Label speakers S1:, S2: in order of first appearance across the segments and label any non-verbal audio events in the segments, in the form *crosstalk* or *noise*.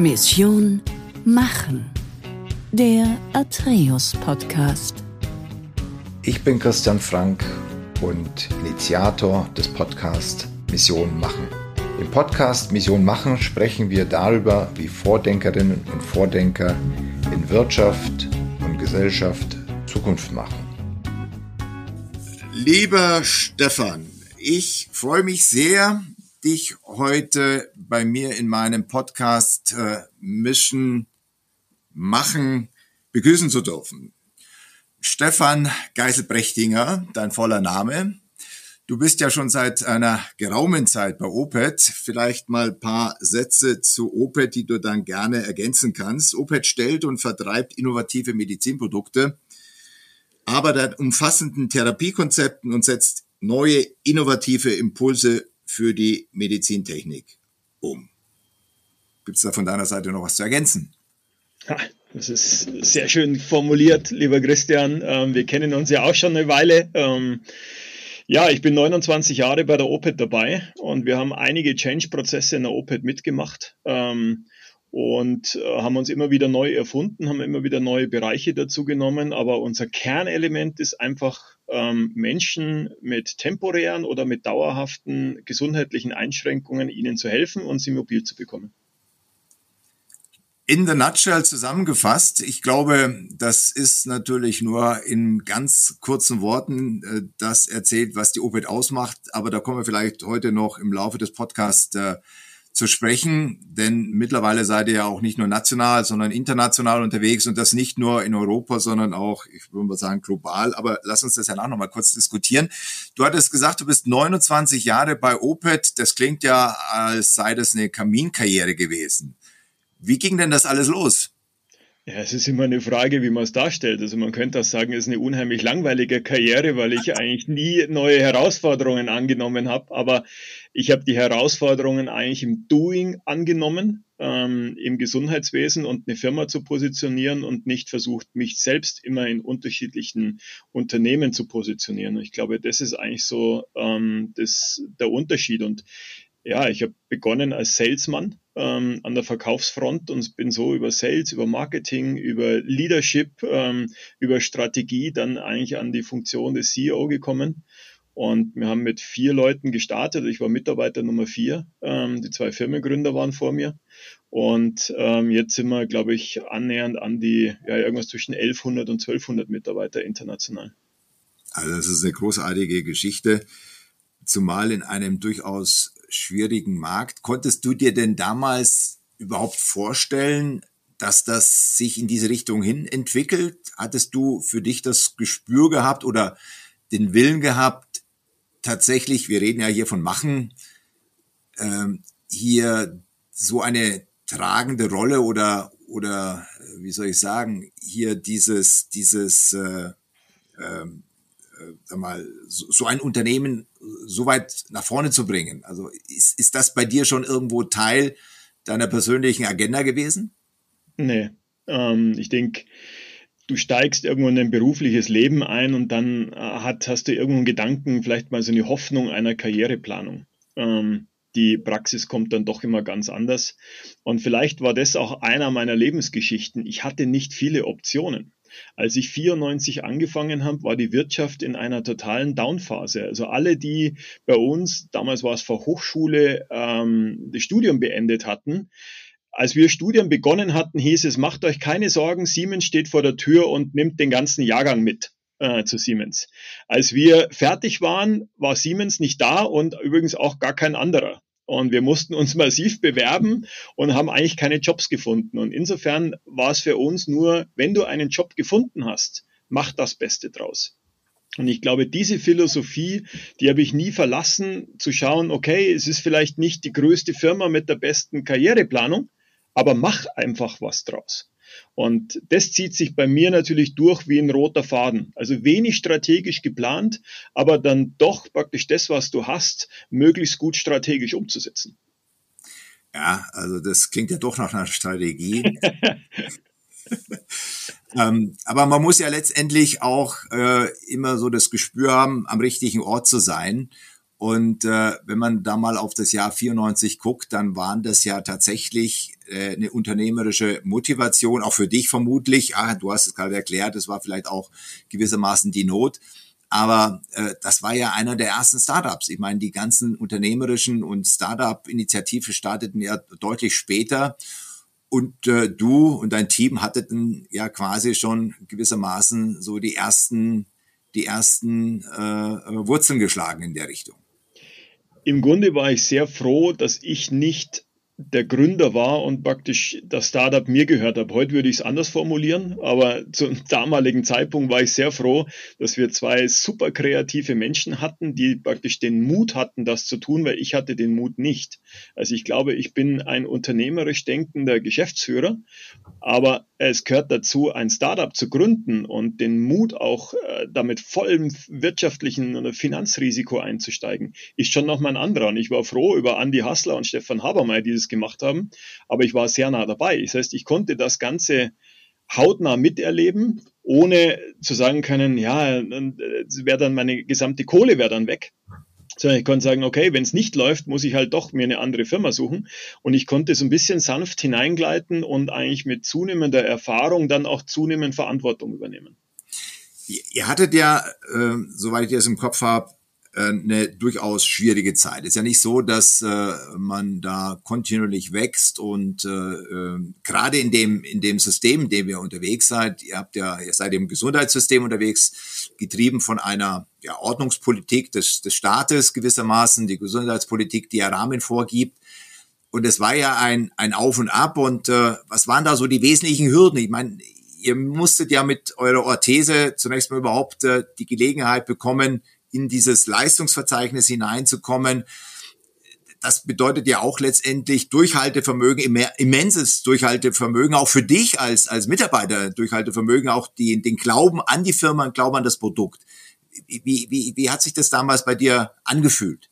S1: Mission Machen. Der Atreus Podcast.
S2: Ich bin Christian Frank und Initiator des Podcasts Mission Machen. Im Podcast Mission Machen sprechen wir darüber, wie Vordenkerinnen und Vordenker in Wirtschaft und Gesellschaft Zukunft machen. Lieber Stefan, ich freue mich sehr, dich heute bei mir in meinem Podcast äh, Mission Machen begrüßen zu dürfen. Stefan Geiselbrechtinger, dein voller Name. Du bist ja schon seit einer geraumen Zeit bei Opet. Vielleicht mal paar Sätze zu Opet, die du dann gerne ergänzen kannst. Opet stellt und vertreibt innovative Medizinprodukte, arbeitet an umfassenden Therapiekonzepten und setzt neue innovative Impulse für die Medizintechnik um. Gibt es da von deiner Seite noch was zu ergänzen?
S3: Das ist sehr schön formuliert, lieber Christian. Ähm, wir kennen uns ja auch schon eine Weile. Ähm, ja, ich bin 29 Jahre bei der OPED dabei und wir haben einige Change-Prozesse in der OPED mitgemacht ähm, und äh, haben uns immer wieder neu erfunden, haben immer wieder neue Bereiche dazu genommen. Aber unser Kernelement ist einfach ähm, Menschen mit temporären oder mit dauerhaften gesundheitlichen Einschränkungen ihnen zu helfen und sie mobil zu bekommen.
S2: In the nutshell zusammengefasst, ich glaube, das ist natürlich nur in ganz kurzen Worten äh, das erzählt, was die Opet ausmacht. Aber da kommen wir vielleicht heute noch im Laufe des Podcasts äh, zu sprechen, denn mittlerweile seid ihr ja auch nicht nur national, sondern international unterwegs und das nicht nur in Europa, sondern auch, ich würde mal sagen, global. Aber lass uns das ja noch mal kurz diskutieren. Du hattest gesagt, du bist 29 Jahre bei Opet. Das klingt ja, als sei das eine Kaminkarriere gewesen. Wie ging denn das alles los?
S3: Ja, es ist immer eine Frage, wie man es darstellt. Also man könnte auch sagen, es ist eine unheimlich langweilige Karriere, weil ich eigentlich nie neue Herausforderungen angenommen habe. Aber ich habe die Herausforderungen eigentlich im Doing angenommen, ähm, im Gesundheitswesen und eine Firma zu positionieren und nicht versucht, mich selbst immer in unterschiedlichen Unternehmen zu positionieren. Ich glaube, das ist eigentlich so ähm, das, der Unterschied. Und ja, ich habe begonnen als Salesman ähm, an der Verkaufsfront und bin so über Sales, über Marketing, über Leadership, ähm, über Strategie dann eigentlich an die Funktion des CEO gekommen. Und wir haben mit vier Leuten gestartet. Ich war Mitarbeiter Nummer vier. Ähm, die zwei Firmengründer waren vor mir. Und ähm, jetzt sind wir, glaube ich, annähernd an die, ja, irgendwas zwischen 1100 und 1200 Mitarbeiter international.
S2: Also das ist eine großartige Geschichte, zumal in einem durchaus schwierigen Markt. Konntest du dir denn damals überhaupt vorstellen, dass das sich in diese Richtung hin entwickelt? Hattest du für dich das Gespür gehabt oder den Willen gehabt, tatsächlich, wir reden ja hier von Machen, ähm, hier so eine tragende Rolle oder oder äh, wie soll ich sagen, hier dieses dieses äh, ähm, äh, mal, so, so ein Unternehmen so weit nach vorne zu bringen? Also ist, ist das bei dir schon irgendwo Teil deiner persönlichen Agenda gewesen?
S3: Nee, ähm, ich denke, du steigst irgendwo in ein berufliches Leben ein und dann äh, hat, hast du irgendwo einen Gedanken, vielleicht mal so eine Hoffnung einer Karriereplanung. Ähm, die Praxis kommt dann doch immer ganz anders. Und vielleicht war das auch einer meiner Lebensgeschichten. Ich hatte nicht viele Optionen. Als ich 94 angefangen habe, war die Wirtschaft in einer totalen Downphase. Also alle, die bei uns, damals war es vor Hochschule, ähm, das Studium beendet hatten, als wir Studien begonnen hatten, hieß es, macht euch keine Sorgen, Siemens steht vor der Tür und nimmt den ganzen Jahrgang mit äh, zu Siemens. Als wir fertig waren, war Siemens nicht da und übrigens auch gar kein anderer. Und wir mussten uns *laughs* massiv bewerben und haben eigentlich keine Jobs gefunden. Und insofern war es für uns nur, wenn du einen Job gefunden hast, mach das Beste draus. Und ich glaube, diese Philosophie, die habe ich nie verlassen, zu schauen, okay, es ist vielleicht nicht die größte Firma mit der besten Karriereplanung, aber mach einfach was draus. Und das zieht sich bei mir natürlich durch wie ein roter Faden. Also wenig strategisch geplant, aber dann doch praktisch das, was du hast, möglichst gut strategisch umzusetzen.
S2: Ja, also das klingt ja doch nach einer Strategie. *laughs* ähm, aber man muss ja letztendlich auch äh, immer so das Gespür haben, am richtigen Ort zu sein. Und äh, wenn man da mal auf das Jahr 94 guckt, dann waren das ja tatsächlich äh, eine unternehmerische Motivation, auch für dich vermutlich. Ah, du hast es gerade erklärt, es war vielleicht auch gewissermaßen die Not. Aber äh, das war ja einer der ersten Startups. Ich meine, die ganzen unternehmerischen und Startup-Initiative starteten ja deutlich später. Und äh, du und dein Team hatteten ja quasi schon gewissermaßen so die ersten, die ersten äh, Wurzeln geschlagen in der Richtung.
S3: Im Grunde war ich sehr froh, dass ich nicht der Gründer war und praktisch das Startup mir gehört hat. Heute würde ich es anders formulieren, aber zum *laughs* damaligen Zeitpunkt war ich sehr froh, dass wir zwei super kreative Menschen hatten, die praktisch den Mut hatten, das zu tun, weil ich hatte den Mut nicht. Also ich glaube, ich bin ein unternehmerisch denkender Geschäftsführer, aber es gehört dazu, ein Startup zu gründen und den Mut auch äh, damit vollem wirtschaftlichen oder Finanzrisiko einzusteigen, ist schon noch mal ein anderer. Und ich war froh über Andy Hassler und Stefan Habermeier, die das gemacht haben. Aber ich war sehr nah dabei. Das heißt, ich konnte das Ganze hautnah miterleben, ohne zu sagen können, ja, äh, wäre dann meine gesamte Kohle wäre dann weg. Sondern ich konnte sagen, okay, wenn es nicht läuft, muss ich halt doch mir eine andere Firma suchen. Und ich konnte so ein bisschen sanft hineingleiten und eigentlich mit zunehmender Erfahrung dann auch zunehmend Verantwortung übernehmen.
S2: Ihr hattet ja, äh, soweit ich das im Kopf habe, eine durchaus schwierige Zeit. Ist ja nicht so, dass äh, man da kontinuierlich wächst und äh, äh, gerade in dem in dem System, in dem ihr unterwegs seid, ihr habt ja ihr seid im Gesundheitssystem unterwegs, getrieben von einer ja, Ordnungspolitik des, des Staates gewissermaßen, die Gesundheitspolitik, die ja Rahmen vorgibt. Und es war ja ein ein Auf und Ab. Und äh, was waren da so die wesentlichen Hürden? Ich meine, ihr musstet ja mit eurer Orthese zunächst mal überhaupt äh, die Gelegenheit bekommen, in dieses Leistungsverzeichnis hineinzukommen. Das bedeutet ja auch letztendlich Durchhaltevermögen, immenses Durchhaltevermögen, auch für dich als, als Mitarbeiter Durchhaltevermögen, auch die, den Glauben an die Firma und Glauben an das Produkt. Wie, wie, wie hat sich das damals bei dir angefühlt?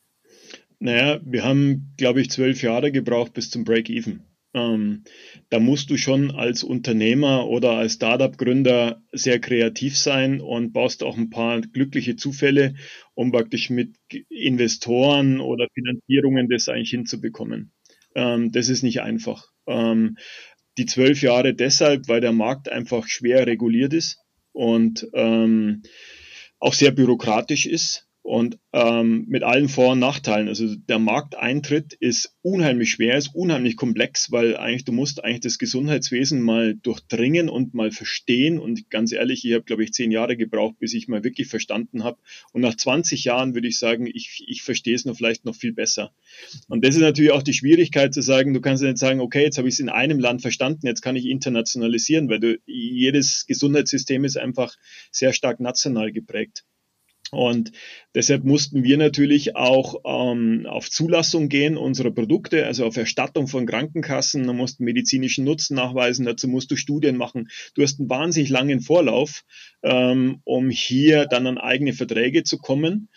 S3: Naja, wir haben, glaube ich, zwölf Jahre gebraucht bis zum Break-Even. Ähm, da musst du schon als Unternehmer oder als Startup-Gründer sehr kreativ sein und baust auch ein paar glückliche Zufälle, um praktisch mit Investoren oder Finanzierungen das eigentlich hinzubekommen. Ähm, das ist nicht einfach. Ähm, die zwölf Jahre deshalb, weil der Markt einfach schwer reguliert ist und ähm, auch sehr bürokratisch ist und ähm, mit allen Vor- und Nachteilen. Also der Markteintritt ist unheimlich schwer, ist unheimlich komplex, weil eigentlich du musst eigentlich das Gesundheitswesen mal durchdringen und mal verstehen. Und ganz ehrlich, ich habe, glaube ich, zehn Jahre gebraucht, bis ich mal wirklich verstanden habe. Und nach 20 Jahren würde ich sagen, ich, ich verstehe es noch vielleicht noch viel besser. Und das ist natürlich auch die Schwierigkeit zu sagen, du kannst nicht sagen, okay, jetzt habe ich es in einem Land verstanden, jetzt kann ich internationalisieren, weil du, jedes Gesundheitssystem ist einfach sehr stark national geprägt. Und deshalb mussten wir natürlich auch ähm, auf Zulassung gehen unserer Produkte, also auf Erstattung von Krankenkassen. Da mussten medizinischen Nutzen nachweisen, dazu musst du Studien machen. Du hast einen wahnsinnig langen Vorlauf, ähm, um hier dann an eigene Verträge zu kommen.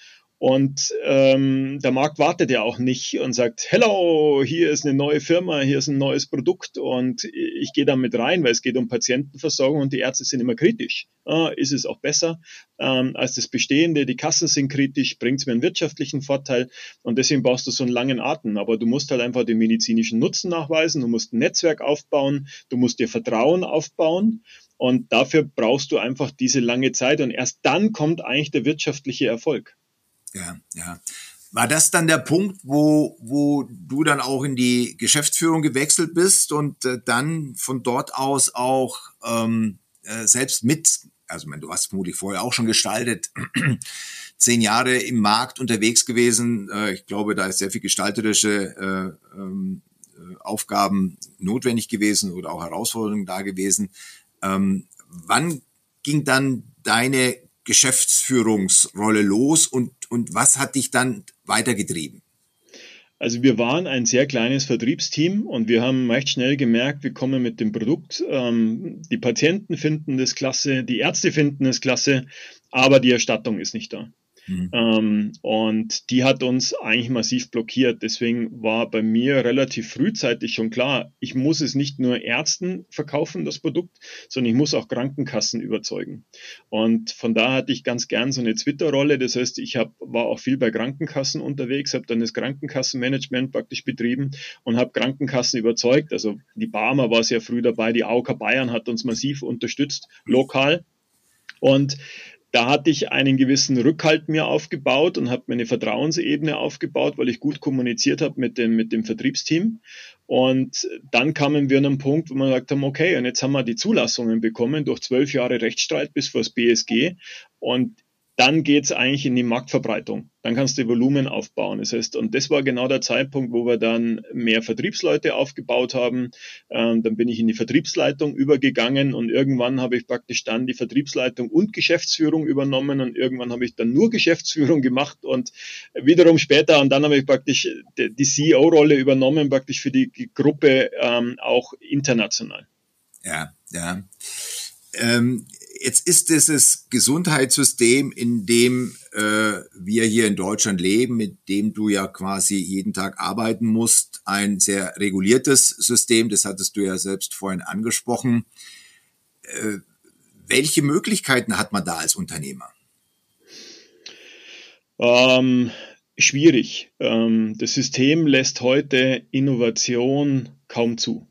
S3: Und ähm, der Markt wartet ja auch nicht und sagt, hello, hier ist eine neue Firma, hier ist ein neues Produkt und ich gehe da mit rein, weil es geht um Patientenversorgung und die Ärzte sind immer kritisch. Ah, ist es auch besser ähm, als das Bestehende? Die Kassen sind kritisch, bringt es mir einen wirtschaftlichen Vorteil und deswegen brauchst du so einen langen Atem. Aber du musst halt einfach den medizinischen Nutzen nachweisen, du musst ein Netzwerk aufbauen, du musst dir Vertrauen aufbauen und dafür brauchst du einfach diese lange Zeit und erst dann kommt eigentlich der wirtschaftliche Erfolg.
S2: Ja, ja. War das dann der Punkt, wo, wo du dann auch in die Geschäftsführung gewechselt bist und äh, dann von dort aus auch ähm, äh, selbst mit, also mein, du hast vermutlich vorher auch schon gestaltet, *clears throat* zehn Jahre im Markt unterwegs gewesen. Äh, ich glaube, da ist sehr viel gestalterische äh, ähm, äh, Aufgaben notwendig gewesen oder auch Herausforderungen da gewesen. Ähm, wann ging dann deine Geschäftsführungsrolle los und, und was hat dich dann weitergetrieben?
S3: Also wir waren ein sehr kleines Vertriebsteam und wir haben recht schnell gemerkt, wir kommen mit dem Produkt. Ähm, die Patienten finden das klasse, die Ärzte finden es klasse, aber die Erstattung ist nicht da. Mhm. Ähm, und die hat uns eigentlich massiv blockiert. Deswegen war bei mir relativ frühzeitig schon klar, ich muss es nicht nur Ärzten verkaufen, das Produkt, sondern ich muss auch Krankenkassen überzeugen. Und von da hatte ich ganz gern so eine Twitter-Rolle. Das heißt, ich hab, war auch viel bei Krankenkassen unterwegs, habe dann das Krankenkassenmanagement praktisch betrieben und habe Krankenkassen überzeugt. Also die Barmer war sehr früh dabei, die AOK Bayern hat uns massiv unterstützt, lokal. Und da hatte ich einen gewissen Rückhalt mir aufgebaut und habe mir eine Vertrauensebene aufgebaut, weil ich gut kommuniziert habe mit dem, mit dem Vertriebsteam. Und dann kamen wir an einen Punkt, wo wir gesagt haben, okay, und jetzt haben wir die Zulassungen bekommen durch zwölf Jahre Rechtsstreit bis vor das BSG. Und dann geht es eigentlich in die Marktverbreitung. Dann kannst du Volumen aufbauen. Das heißt, und das war genau der Zeitpunkt, wo wir dann mehr Vertriebsleute aufgebaut haben. Ähm, dann bin ich in die Vertriebsleitung übergegangen und irgendwann habe ich praktisch dann die Vertriebsleitung und Geschäftsführung übernommen und irgendwann habe ich dann nur *laughs* Geschäftsführung gemacht und wiederum später und dann habe ich praktisch die CEO-Rolle übernommen, praktisch für die Gruppe ähm, auch international.
S2: Ja, ja. Ähm, jetzt ist dieses Gesundheitssystem, in dem äh, wir hier in Deutschland leben, mit dem du ja quasi jeden Tag arbeiten musst, ein sehr reguliertes System. Das hattest du ja selbst vorhin angesprochen. Äh, welche Möglichkeiten hat man da als Unternehmer?
S3: Ähm, schwierig. Ähm, das System lässt heute Innovation kaum zu.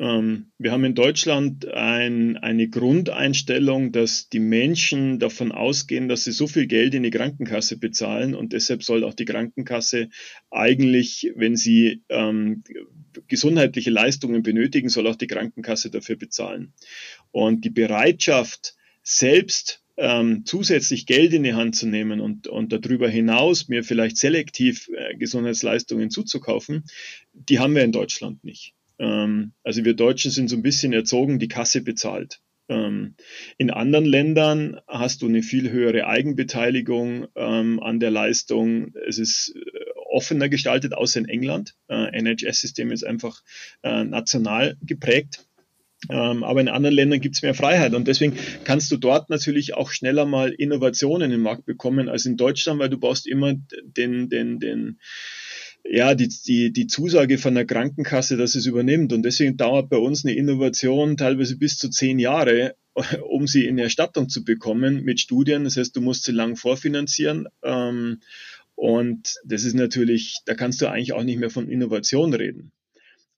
S3: Ähm, wir haben in Deutschland ein, eine Grundeinstellung, dass die Menschen davon ausgehen, dass sie so viel Geld in die Krankenkasse bezahlen und deshalb soll auch die Krankenkasse eigentlich, wenn sie ähm, gesundheitliche Leistungen benötigen, soll auch die Krankenkasse dafür bezahlen. Und die Bereitschaft, selbst ähm, zusätzlich Geld in die Hand zu nehmen und, und darüber hinaus mir vielleicht selektiv äh, Gesundheitsleistungen zuzukaufen, die haben wir in Deutschland nicht. Ähm, also wir Deutschen sind so ein bisschen erzogen, die Kasse bezahlt. Ähm, in anderen Ländern hast du eine viel höhere Eigenbeteiligung ähm, an der Leistung. Es ist äh, offener gestaltet, außer in England. Äh, NHS-System ist einfach äh, national geprägt. Ähm, aber in anderen Ländern gibt es mehr Freiheit und deswegen kannst du dort natürlich auch schneller mal Innovationen im Markt bekommen als in Deutschland, weil du brauchst immer den, den, den, ja, die, die, die Zusage von der Krankenkasse, dass es übernimmt. Und deswegen dauert bei uns eine Innovation teilweise bis zu zehn Jahre, *laughs* um sie in Erstattung zu bekommen mit Studien. Das heißt, du musst sie lang vorfinanzieren. Ähm, und das ist natürlich, da kannst du eigentlich auch nicht mehr von Innovation reden.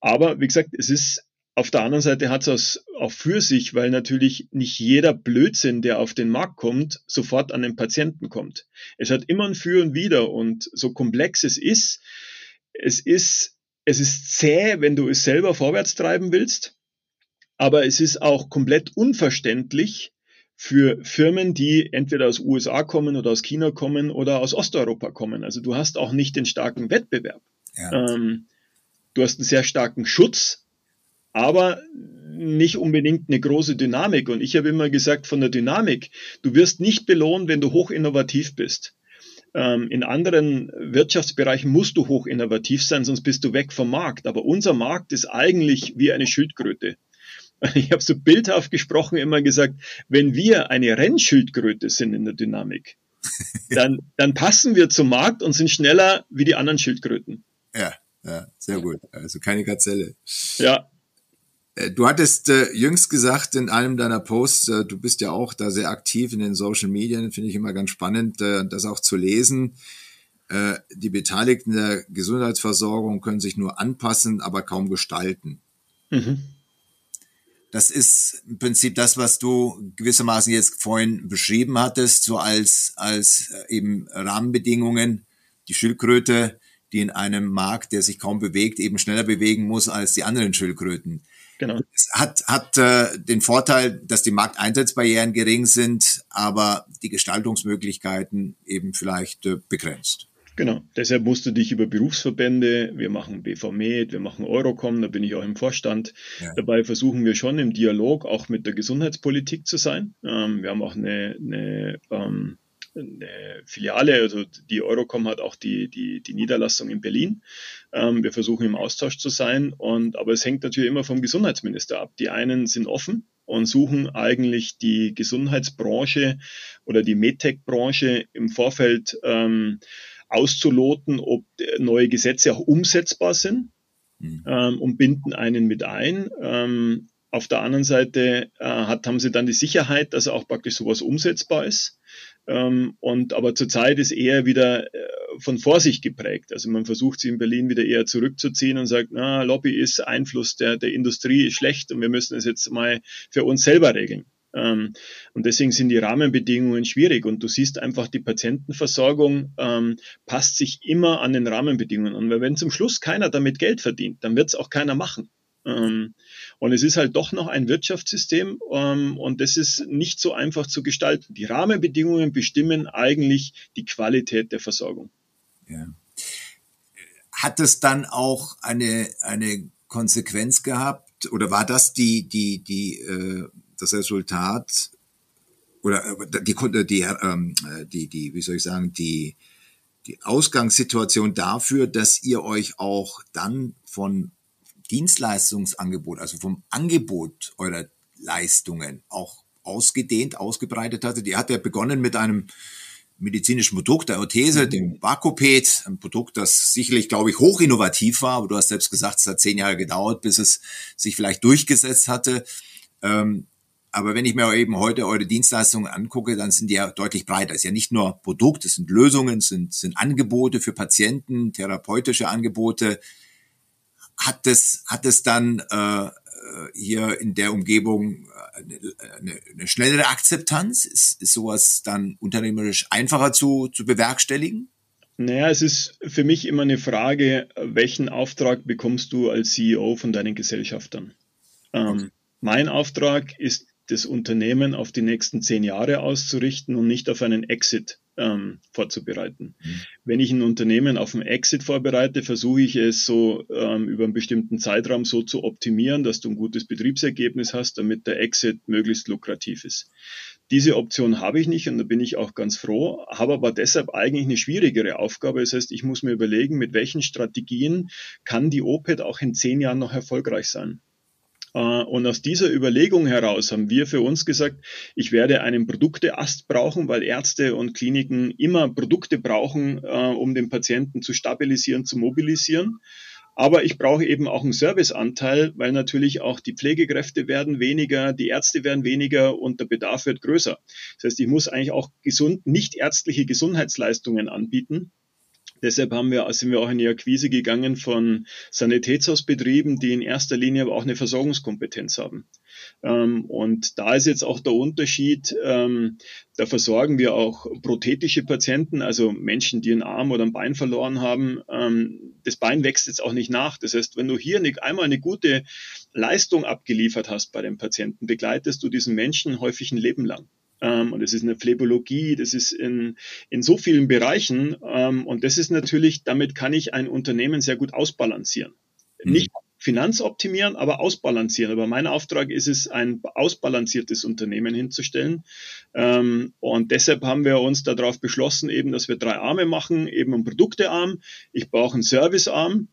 S3: Aber wie gesagt, es ist auf der anderen Seite hat es auch für sich, weil natürlich nicht jeder Blödsinn, der auf den Markt kommt, sofort an den Patienten kommt. Es hat immer ein Für und Wider und so komplex es ist, es ist, es ist zäh, wenn du es selber vorwärts treiben willst, aber es ist auch komplett unverständlich für Firmen, die entweder aus USA kommen oder aus China kommen oder aus Osteuropa kommen. Also du hast auch nicht den starken Wettbewerb. Ja. Ähm, du hast einen sehr starken Schutz, aber nicht unbedingt eine große Dynamik. Und ich habe immer gesagt, von der Dynamik, du wirst nicht belohnt, wenn du hoch innovativ bist. Ähm, in anderen Wirtschaftsbereichen musst du hoch innovativ sein, sonst bist du weg vom Markt. Aber unser Markt ist eigentlich wie eine Schildkröte. *laughs* Ich habe so bildhaft gesprochen immer gesagt, wenn wir eine Rennschildkröte sind in der Dynamik, *laughs* dann, dann passen wir zum Markt und sind schneller wie die anderen Schildkröten.
S2: Ja, ja, sehr gut. Also keine Gazelle.
S3: Ja,
S2: du hattest äh, jüngst gesagt in einem deiner Posts, äh, du bist ja auch da sehr aktiv in den Social Medien, finde ich immer ganz spannend, äh, das auch zu lesen. Äh, die Beteiligten der Gesundheitsversorgung können sich nur anpassen, aber kaum gestalten. Mhm. Das ist im Prinzip das, was du gewissermaßen jetzt vorhin beschrieben hattest, so als, als äh, eben Rahmenbedingungen. Die Schildkröte, die in einem Markt, der sich kaum bewegt, eben schneller bewegen muss als die anderen Schildkröten. Genau. Es hat, hat äh, den Vorteil, dass die Markteintrittsbarrieren gering sind, aber die Gestaltungsmöglichkeiten eben vielleicht äh, begrenzt.
S3: Genau, deshalb musst du dich über Berufsverbände, wir machen BVMed, wir machen Eurocom, da bin ich auch im Vorstand. Ja. Dabei versuchen wir schon im Dialog auch mit der Gesundheitspolitik zu sein. Ähm, wir haben auch eine, eine ähm, eine Filiale, also die Eurocom hat auch die, die, die Niederlassung in Berlin. Ähm, wir versuchen im Austausch zu sein, und, aber es hängt natürlich immer vom Gesundheitsminister ab. Die einen sind offen und suchen eigentlich die Gesundheitsbranche oder die MedTech-Branche im Vorfeld ähm, auszuloten, ob neue Gesetze auch umsetzbar sind mhm. ähm, und binden einen mit ein. Ähm, auf der anderen Seite äh, hat, haben sie dann die Sicherheit, dass auch praktisch sowas umsetzbar ist. Ähm, und aber zurzeit ist eher wieder äh, von Vorsicht geprägt. Also man versucht sie in Berlin wieder eher zurückzuziehen und sagt, na, Lobby ist Einfluss der, der Industrie ist schlecht und wir müssen es jetzt mal für uns selber regeln. Ähm, und deswegen sind die Rahmenbedingungen schwierig. Und du siehst einfach, die Patientenversorgung ähm, passt sich immer an den Rahmenbedingungen. Weil wenn zum Schluss keiner damit Geld verdient, dann wird es auch keiner machen. Ähm, und es ist halt doch noch ein Wirtschaftssystem ähm, und das ist nicht so einfach zu gestalten. Die Rahmenbedingungen bestimmen eigentlich die Qualität der Versorgung. Ja.
S2: Hat es dann auch eine, eine Konsequenz gehabt oder war das die, die, die, äh, das Resultat oder äh, die, die, ähm, die, die, wie soll ich sagen, die, die Ausgangssituation dafür, dass ihr euch auch dann von Dienstleistungsangebot, also vom Angebot eurer Leistungen auch ausgedehnt, ausgebreitet hatte. Die hat ja begonnen mit einem medizinischen Produkt, der Orthese, mhm. dem Vakuped, ein Produkt, das sicherlich, glaube ich, hoch innovativ war, aber du hast selbst gesagt, es hat zehn Jahre gedauert, bis es sich vielleicht durchgesetzt hatte. Ähm, aber wenn ich mir eben heute eure Dienstleistungen angucke, dann sind die ja deutlich breiter. Es ist ja nicht nur Produkt, es sind Lösungen, es sind, sind Angebote für Patienten, therapeutische Angebote, hat es, hat es dann äh, hier in der Umgebung eine, eine, eine schnellere Akzeptanz? Ist, ist sowas dann unternehmerisch einfacher zu, zu bewerkstelligen?
S3: Naja, es ist für mich immer eine Frage, welchen Auftrag bekommst du als CEO von deinen Gesellschaftern? Ähm, mein Auftrag ist, das Unternehmen auf die nächsten zehn Jahre auszurichten und nicht auf einen Exit ähm, vorzubereiten. Mhm. Wenn ich ein Unternehmen auf einen Exit vorbereite, versuche ich es so ähm, über einen bestimmten Zeitraum so zu optimieren, dass du ein gutes Betriebsergebnis hast, damit der Exit möglichst lukrativ ist. Diese Option habe ich nicht und da bin ich auch ganz froh, habe aber deshalb eigentlich eine schwierigere Aufgabe. Das heißt, ich muss mir überlegen, mit welchen Strategien kann die OPED auch in zehn Jahren noch erfolgreich sein. Äh, und aus dieser Überlegung heraus haben wir für uns gesagt, ich werde einen Produkteast brauchen, weil Ärzte und Kliniken immer Produkte brauchen, äh, um den Patienten zu stabilisieren, zu mobilisieren. Aber ich brauche eben auch einen Serviceanteil, weil natürlich auch die Pflegekräfte werden weniger, die Ärzte werden weniger und der Bedarf wird größer. Das heißt, ich muss eigentlich auch gesund, nicht ärztliche Gesundheitsleistungen anbieten. Deshalb haben wir, sind wir auch in die Akquise gegangen von Sanitätshausbetrieben, die in erster Linie aber auch eine Versorgungskompetenz haben. Ähm, und da ist jetzt auch der Unterschied, ähm, da versorgen wir auch prothetische Patienten, also Menschen, die einen Arm oder ein Bein verloren haben. Ähm, das Bein wächst jetzt auch nicht nach. Das heißt, wenn du hier eine, einmal eine gute Leistung abgeliefert hast bei dem Patienten, begleitest du diesen Menschen häufig ein Leben lang ähm, und es ist eine Phlebologie, das ist in, in so vielen Bereichen ähm, und das ist natürlich, damit kann ich ein Unternehmen sehr gut ausbalancieren. Mhm. Nicht finanzoptimieren, aber ausbalancieren. Aber mein Auftrag ist es, ein ausbalanciertes Unternehmen hinzustellen. Ähm, und deshalb haben wir uns darauf beschlossen, eben, dass wir drei Arme machen, eben einen Produktearm, ich brauche einen Servicearm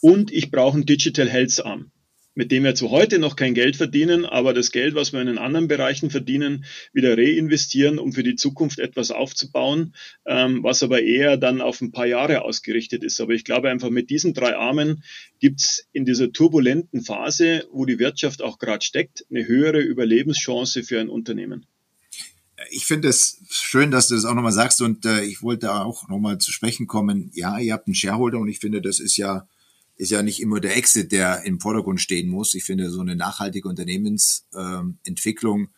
S3: und ich brauche einen Digital Health Arm mit dem wir zu heute noch kein Geld verdienen, aber das Geld, was wir in den anderen Bereichen verdienen, wieder reinvestieren, um für die Zukunft etwas aufzubauen, ähm, was aber eher dann auf ein paar Jahre ausgerichtet ist. Aber ich glaube einfach, mit diesen drei Armen gibt's in dieser turbulenten Phase, wo die Wirtschaft auch gerade steckt, eine höhere Überlebenschance für ein Unternehmen.
S2: Ich finde es schön, dass du das auch nochmal sagst und äh, ich wollte auch nochmal zu sprechen kommen. Ja, ihr habt einen Shareholder und ich finde, das ist ja ist ja nicht immer der Exit, der im Vordergrund stehen muss. Ich finde, so eine nachhaltige Unternehmensentwicklung ähm,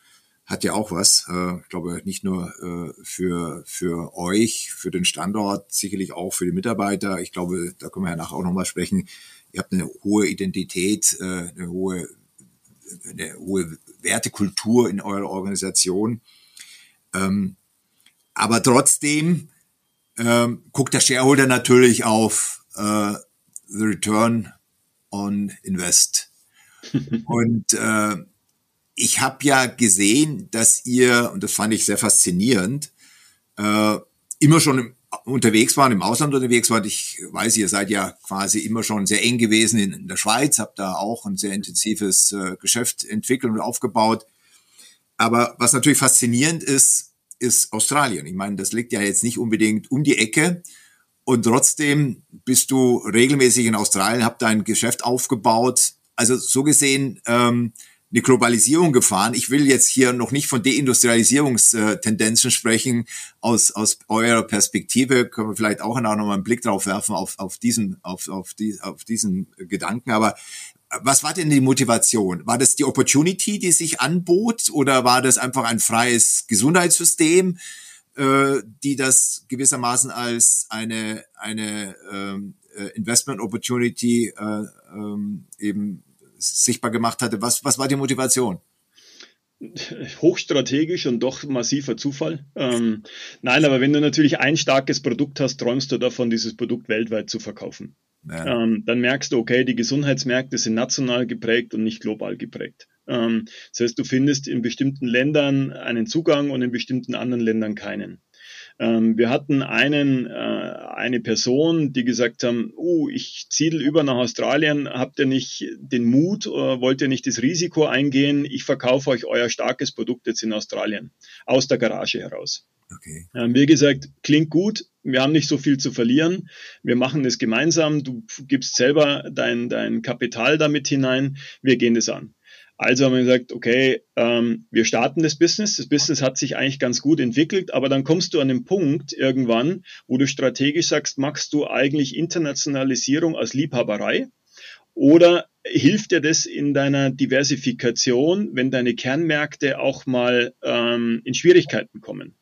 S2: hat ja auch was. Äh, ich glaube, nicht nur äh, für, für euch, für den Standort, sicherlich auch für die Mitarbeiter. Ich glaube, da können wir ja nachher auch nochmal sprechen. Ihr habt eine hohe Identität, äh, eine hohe, eine hohe Wertekultur in eurer Organisation. Ähm, aber trotzdem ähm, guckt der Shareholder natürlich auf the return on invest. *laughs* und äh, ich habe ja gesehen, dass ihr, und das fand ich sehr faszinierend, äh, immer schon unterwegs waren, im Ausland unterwegs waren. Ich weiß, ihr seid ja quasi immer schon sehr eng gewesen in, in der Schweiz, habt da auch ein sehr intensives äh, Geschäft entwickelt und aufgebaut. Aber was natürlich faszinierend ist, ist Australien. Ich meine, das liegt ja jetzt nicht unbedingt um die Ecke. Und trotzdem bist du regelmäßig in Australien, habt dein Geschäft aufgebaut. Also so gesehen, ähm, eine Globalisierung gefahren. Ich will jetzt hier noch nicht von Deindustrialisierungstendenzen sprechen. Aus, aus eurer Perspektive können wir vielleicht auch noch mal einen Blick drauf werfen auf, auf diesen, auf, auf, die, auf diesen Gedanken. Aber was war denn die Motivation? War das die Opportunity, die sich anbot, oder war das einfach ein freies Gesundheitssystem, äh, die das gewissermaßen als eine eine ähm, äh, Investment Opportunity äh, ähm, eben sichtbar gemacht hatte. Was, was war die Motivation?
S3: hochstrategisch und doch massiver Zufall. Ähm, nein, aber wenn du natürlich ein starkes Produkt hast, träumst du davon, dieses Produkt weltweit zu verkaufen. Ähm, dann merkst du, okay, die Gesundheitsmärkte sind national geprägt und nicht global geprägt. Ähm, das heißt, du findest in bestimmten Ländern einen Zugang und in bestimmten anderen Ländern keinen. Ähm, wir hatten einen, äh, eine Person, die gesagt haben, uh, ich ziedel über nach Australien, habt ihr nicht den Mut, äh, wollt ihr nicht das Risiko eingehen, ich verkaufe euch euer starkes Produkt jetzt in Australien, aus der Garage heraus. Okay. Haben wir gesagt, klingt gut, wir haben nicht so viel zu verlieren, wir machen es gemeinsam, du gibst selber dein, dein Kapital damit hinein, wir gehen das an. Also haben wir gesagt, okay, ähm, wir starten das Business. Das Business hat sich eigentlich ganz gut entwickelt, aber dann kommst du an den Punkt irgendwann, wo du strategisch sagst, machst du eigentlich Internationalisierung als Liebhaberei oder hilft dir das in deiner Diversifikation, wenn deine Kernmärkte auch mal ähm, in Schwierigkeiten kommen?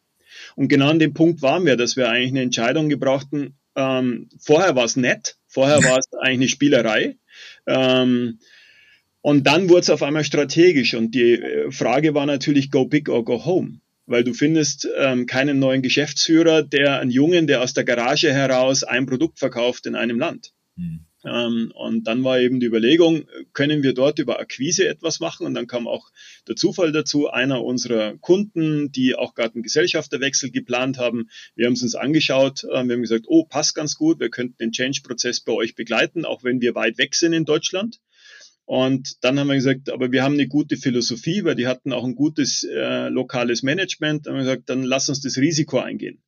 S3: Und genau an dem Punkt waren wir, dass wir eigentlich eine Entscheidung gebrauchten. Ähm, vorher war es nett, vorher *laughs* war es eigentlich eine Spielerei. Ähm, und dann wurde es auf einmal strategisch und die äh, Frage war natürlich, go big or go home. Weil du findest ähm, keinen neuen Geschäftsführer, der einen Jungen, der aus der Garage heraus ein Produkt verkauft in einem Land. Mhm. Ähm, und dann war eben die Überlegung, können wir dort über Akquise etwas machen? Und dann kam auch der Zufall dazu, einer unserer Kunden, die auch gerade einen Gesellschafterwechsel geplant haben. Wir haben es uns angeschaut, äh, wir haben gesagt, oh, passt ganz gut, wir könnten den Change-Prozess bei euch begleiten, auch wenn wir weit weg sind in Deutschland. Und dann haben wir gesagt, aber wir haben eine gute Philosophie, weil die hatten auch ein gutes äh, lokales Management. Dann haben wir gesagt, dann lass uns das Risiko eingehen.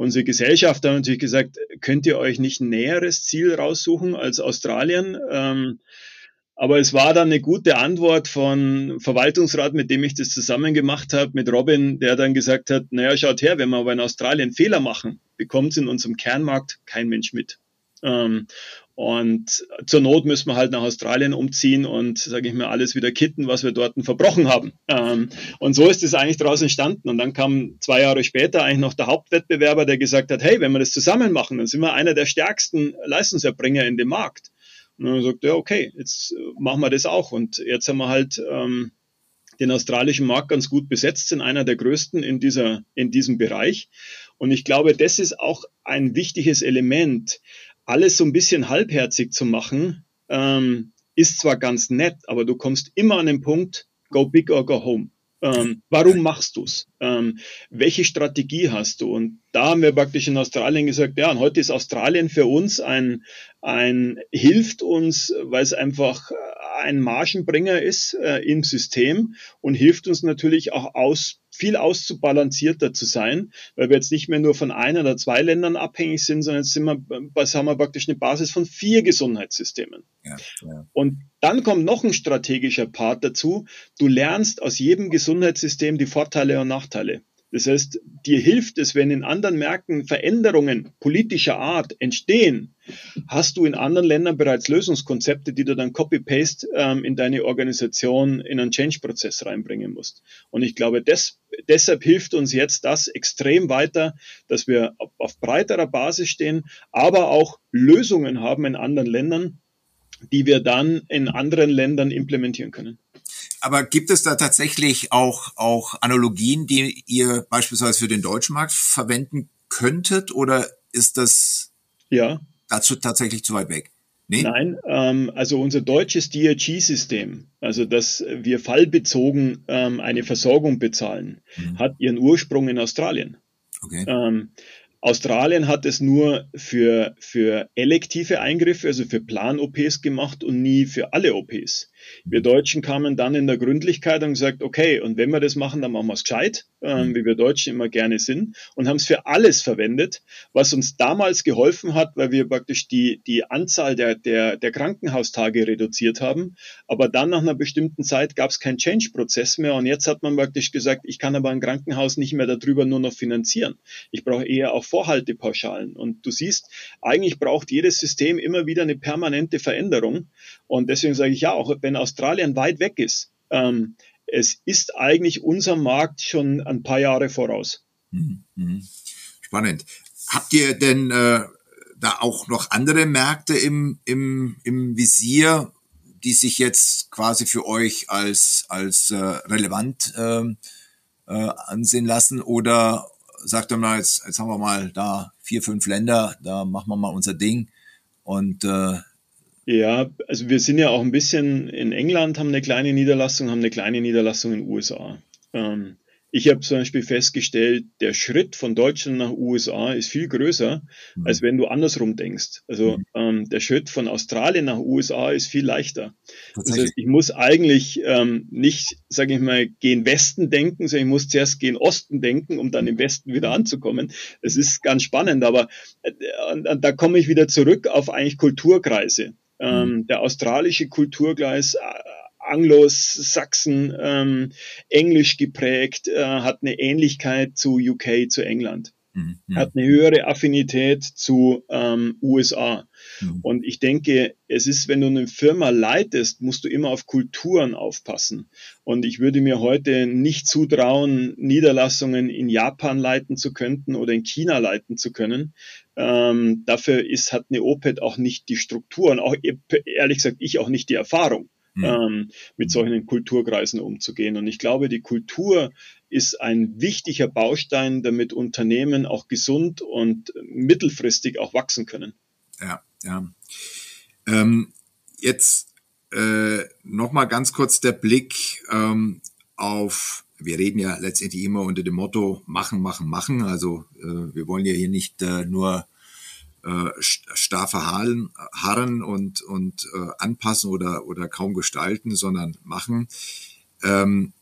S3: Unsere Gesellschaft haben natürlich gesagt, könnt ihr euch nicht ein näheres Ziel raussuchen als Australien? Ähm, aber es war dann eine gute Antwort von Verwaltungsrat, mit dem ich das zusammen gemacht habe, mit Robin, der dann gesagt hat, naja, schaut her, wenn wir aber in Australien Fehler machen, bekommt es in unserem Kernmarkt kein Mensch mit. Ähm, und zur Not müssen wir halt nach Australien umziehen und, sage ich mal, alles wieder kitten, was wir dort verbrochen haben. Ähm, und so ist es eigentlich daraus entstanden. Und dann kam zwei Jahre später eigentlich noch der Hauptwettbewerber, der gesagt hat, hey, wenn wir das zusammen machen, dann sind wir einer der stärksten Leistungserbringer in dem Markt. Und dann sagt ja, okay, jetzt machen wir das auch. Und jetzt haben wir halt ähm, den australischen Markt ganz gut besetzt, sind einer der größten in, dieser, in diesem Bereich. Und ich glaube, das ist auch ein wichtiges Element alles so ein bisschen halbherzig zu machen, ähm, ist zwar ganz nett, aber du kommst immer an den Punkt, go big or go home. Ähm, warum machst du's? Ähm, welche Strategie hast du? Und da haben wir praktisch in Australien gesagt, ja, und heute ist Australien für uns ein, ein hilft uns, weil es einfach ein Margenbringer ist äh, im System und hilft uns natürlich auch aus, viel auszubalancierter zu sein, weil wir jetzt nicht mehr nur von ein oder zwei Ländern abhängig sind, sondern jetzt sind wir, was haben wir praktisch eine Basis von vier Gesundheitssystemen. Ja, ja. Und dann kommt noch ein strategischer Part dazu. Du lernst aus jedem Gesundheitssystem die Vorteile und Nachteile. Das heißt, dir hilft es, wenn in anderen Märkten Veränderungen politischer Art entstehen, hast du in anderen Ländern bereits Lösungskonzepte, die du dann copy-paste ähm, in deine Organisation in einen Change-Prozess reinbringen musst. Und ich glaube, das, deshalb hilft uns jetzt das extrem weiter, dass wir auf, auf breiterer Basis stehen, aber auch Lösungen haben in anderen Ländern, die wir dann in anderen Ländern implementieren können.
S2: Aber gibt es da tatsächlich auch, auch Analogien, die ihr beispielsweise für den deutschen Markt verwenden könntet? Oder ist das ja. dazu tatsächlich zu weit weg?
S3: Nee? Nein, ähm, also unser deutsches DRG-System, also dass wir fallbezogen ähm, eine Versorgung bezahlen, mhm. hat ihren Ursprung in Australien. Okay. Ähm, Australien hat es nur für, für elektive Eingriffe, also für Plan-OPs gemacht und nie für alle OPs. Wir Deutschen kamen dann in der Gründlichkeit und gesagt, okay, und wenn wir das machen, dann machen wir es gescheit, ähm, wie wir Deutschen immer gerne sind, und haben es für alles verwendet, was uns damals geholfen hat, weil wir praktisch die, die Anzahl der, der, der Krankenhaustage reduziert haben. Aber dann nach einer bestimmten Zeit gab es keinen Change-Prozess mehr und jetzt hat man praktisch gesagt, ich kann aber ein Krankenhaus nicht mehr darüber nur noch finanzieren. Ich brauche eher auch Vorhaltepauschalen. Und du siehst, eigentlich braucht jedes System immer wieder eine permanente Veränderung. Und deswegen sage ich ja, auch wenn Australien weit weg ist, ähm, es ist eigentlich unser Markt schon ein paar Jahre voraus. Mhm,
S2: mhm. Spannend. Habt ihr denn äh, da auch noch andere Märkte im, im, im Visier, die sich jetzt quasi für euch als, als äh, relevant äh, äh, ansehen lassen? Oder sagt er mal, jetzt, jetzt haben wir mal da vier, fünf Länder, da machen wir mal unser Ding und äh,
S3: ja, also wir sind ja auch ein bisschen in England, haben eine kleine Niederlassung, haben eine kleine Niederlassung in den USA. Ähm, ich habe zum Beispiel festgestellt, der Schritt von Deutschland nach USA ist viel größer, mhm. als wenn du andersrum denkst. Also mhm. ähm, der Schritt von Australien nach USA ist viel leichter. Das heißt, ich muss eigentlich ähm, nicht, sage ich mal, gehen Westen denken, sondern ich muss zuerst gehen Osten denken, um dann im Westen wieder anzukommen. Das ist ganz spannend, aber äh, da komme ich wieder zurück auf eigentlich Kulturkreise. Ähm, mhm. der australische Kulturkreis äh, Anglo-Sachsen, ähm, Englisch geprägt, äh, hat eine Ähnlichkeit zu UK, zu England. Mhm. Hat eine höhere Affinität zu ähm, USA. Mhm. Und ich denke, es ist, wenn du eine Firma leitest, musst du immer auf Kulturen aufpassen. Und ich würde mir heute nicht zutrauen, Niederlassungen in Japan leiten zu können oder in China leiten zu können. Ähm, dafür ist, hat eine OPED auch nicht die Strukturen, auch ehrlich gesagt, ich auch nicht die Erfahrung mhm. ähm, mit solchen Kulturkreisen umzugehen. Und ich glaube, die Kultur ist ein wichtiger Baustein, damit Unternehmen auch gesund und mittelfristig auch wachsen können.
S2: Ja, ja. Ähm, jetzt äh, nochmal ganz kurz der Blick ähm, auf, wir reden ja letztendlich immer unter dem Motto machen, machen, machen. Also äh, wir wollen ja hier nicht äh, nur äh, starr verharren harren und, und äh, anpassen oder, oder kaum gestalten, sondern machen. Ähm,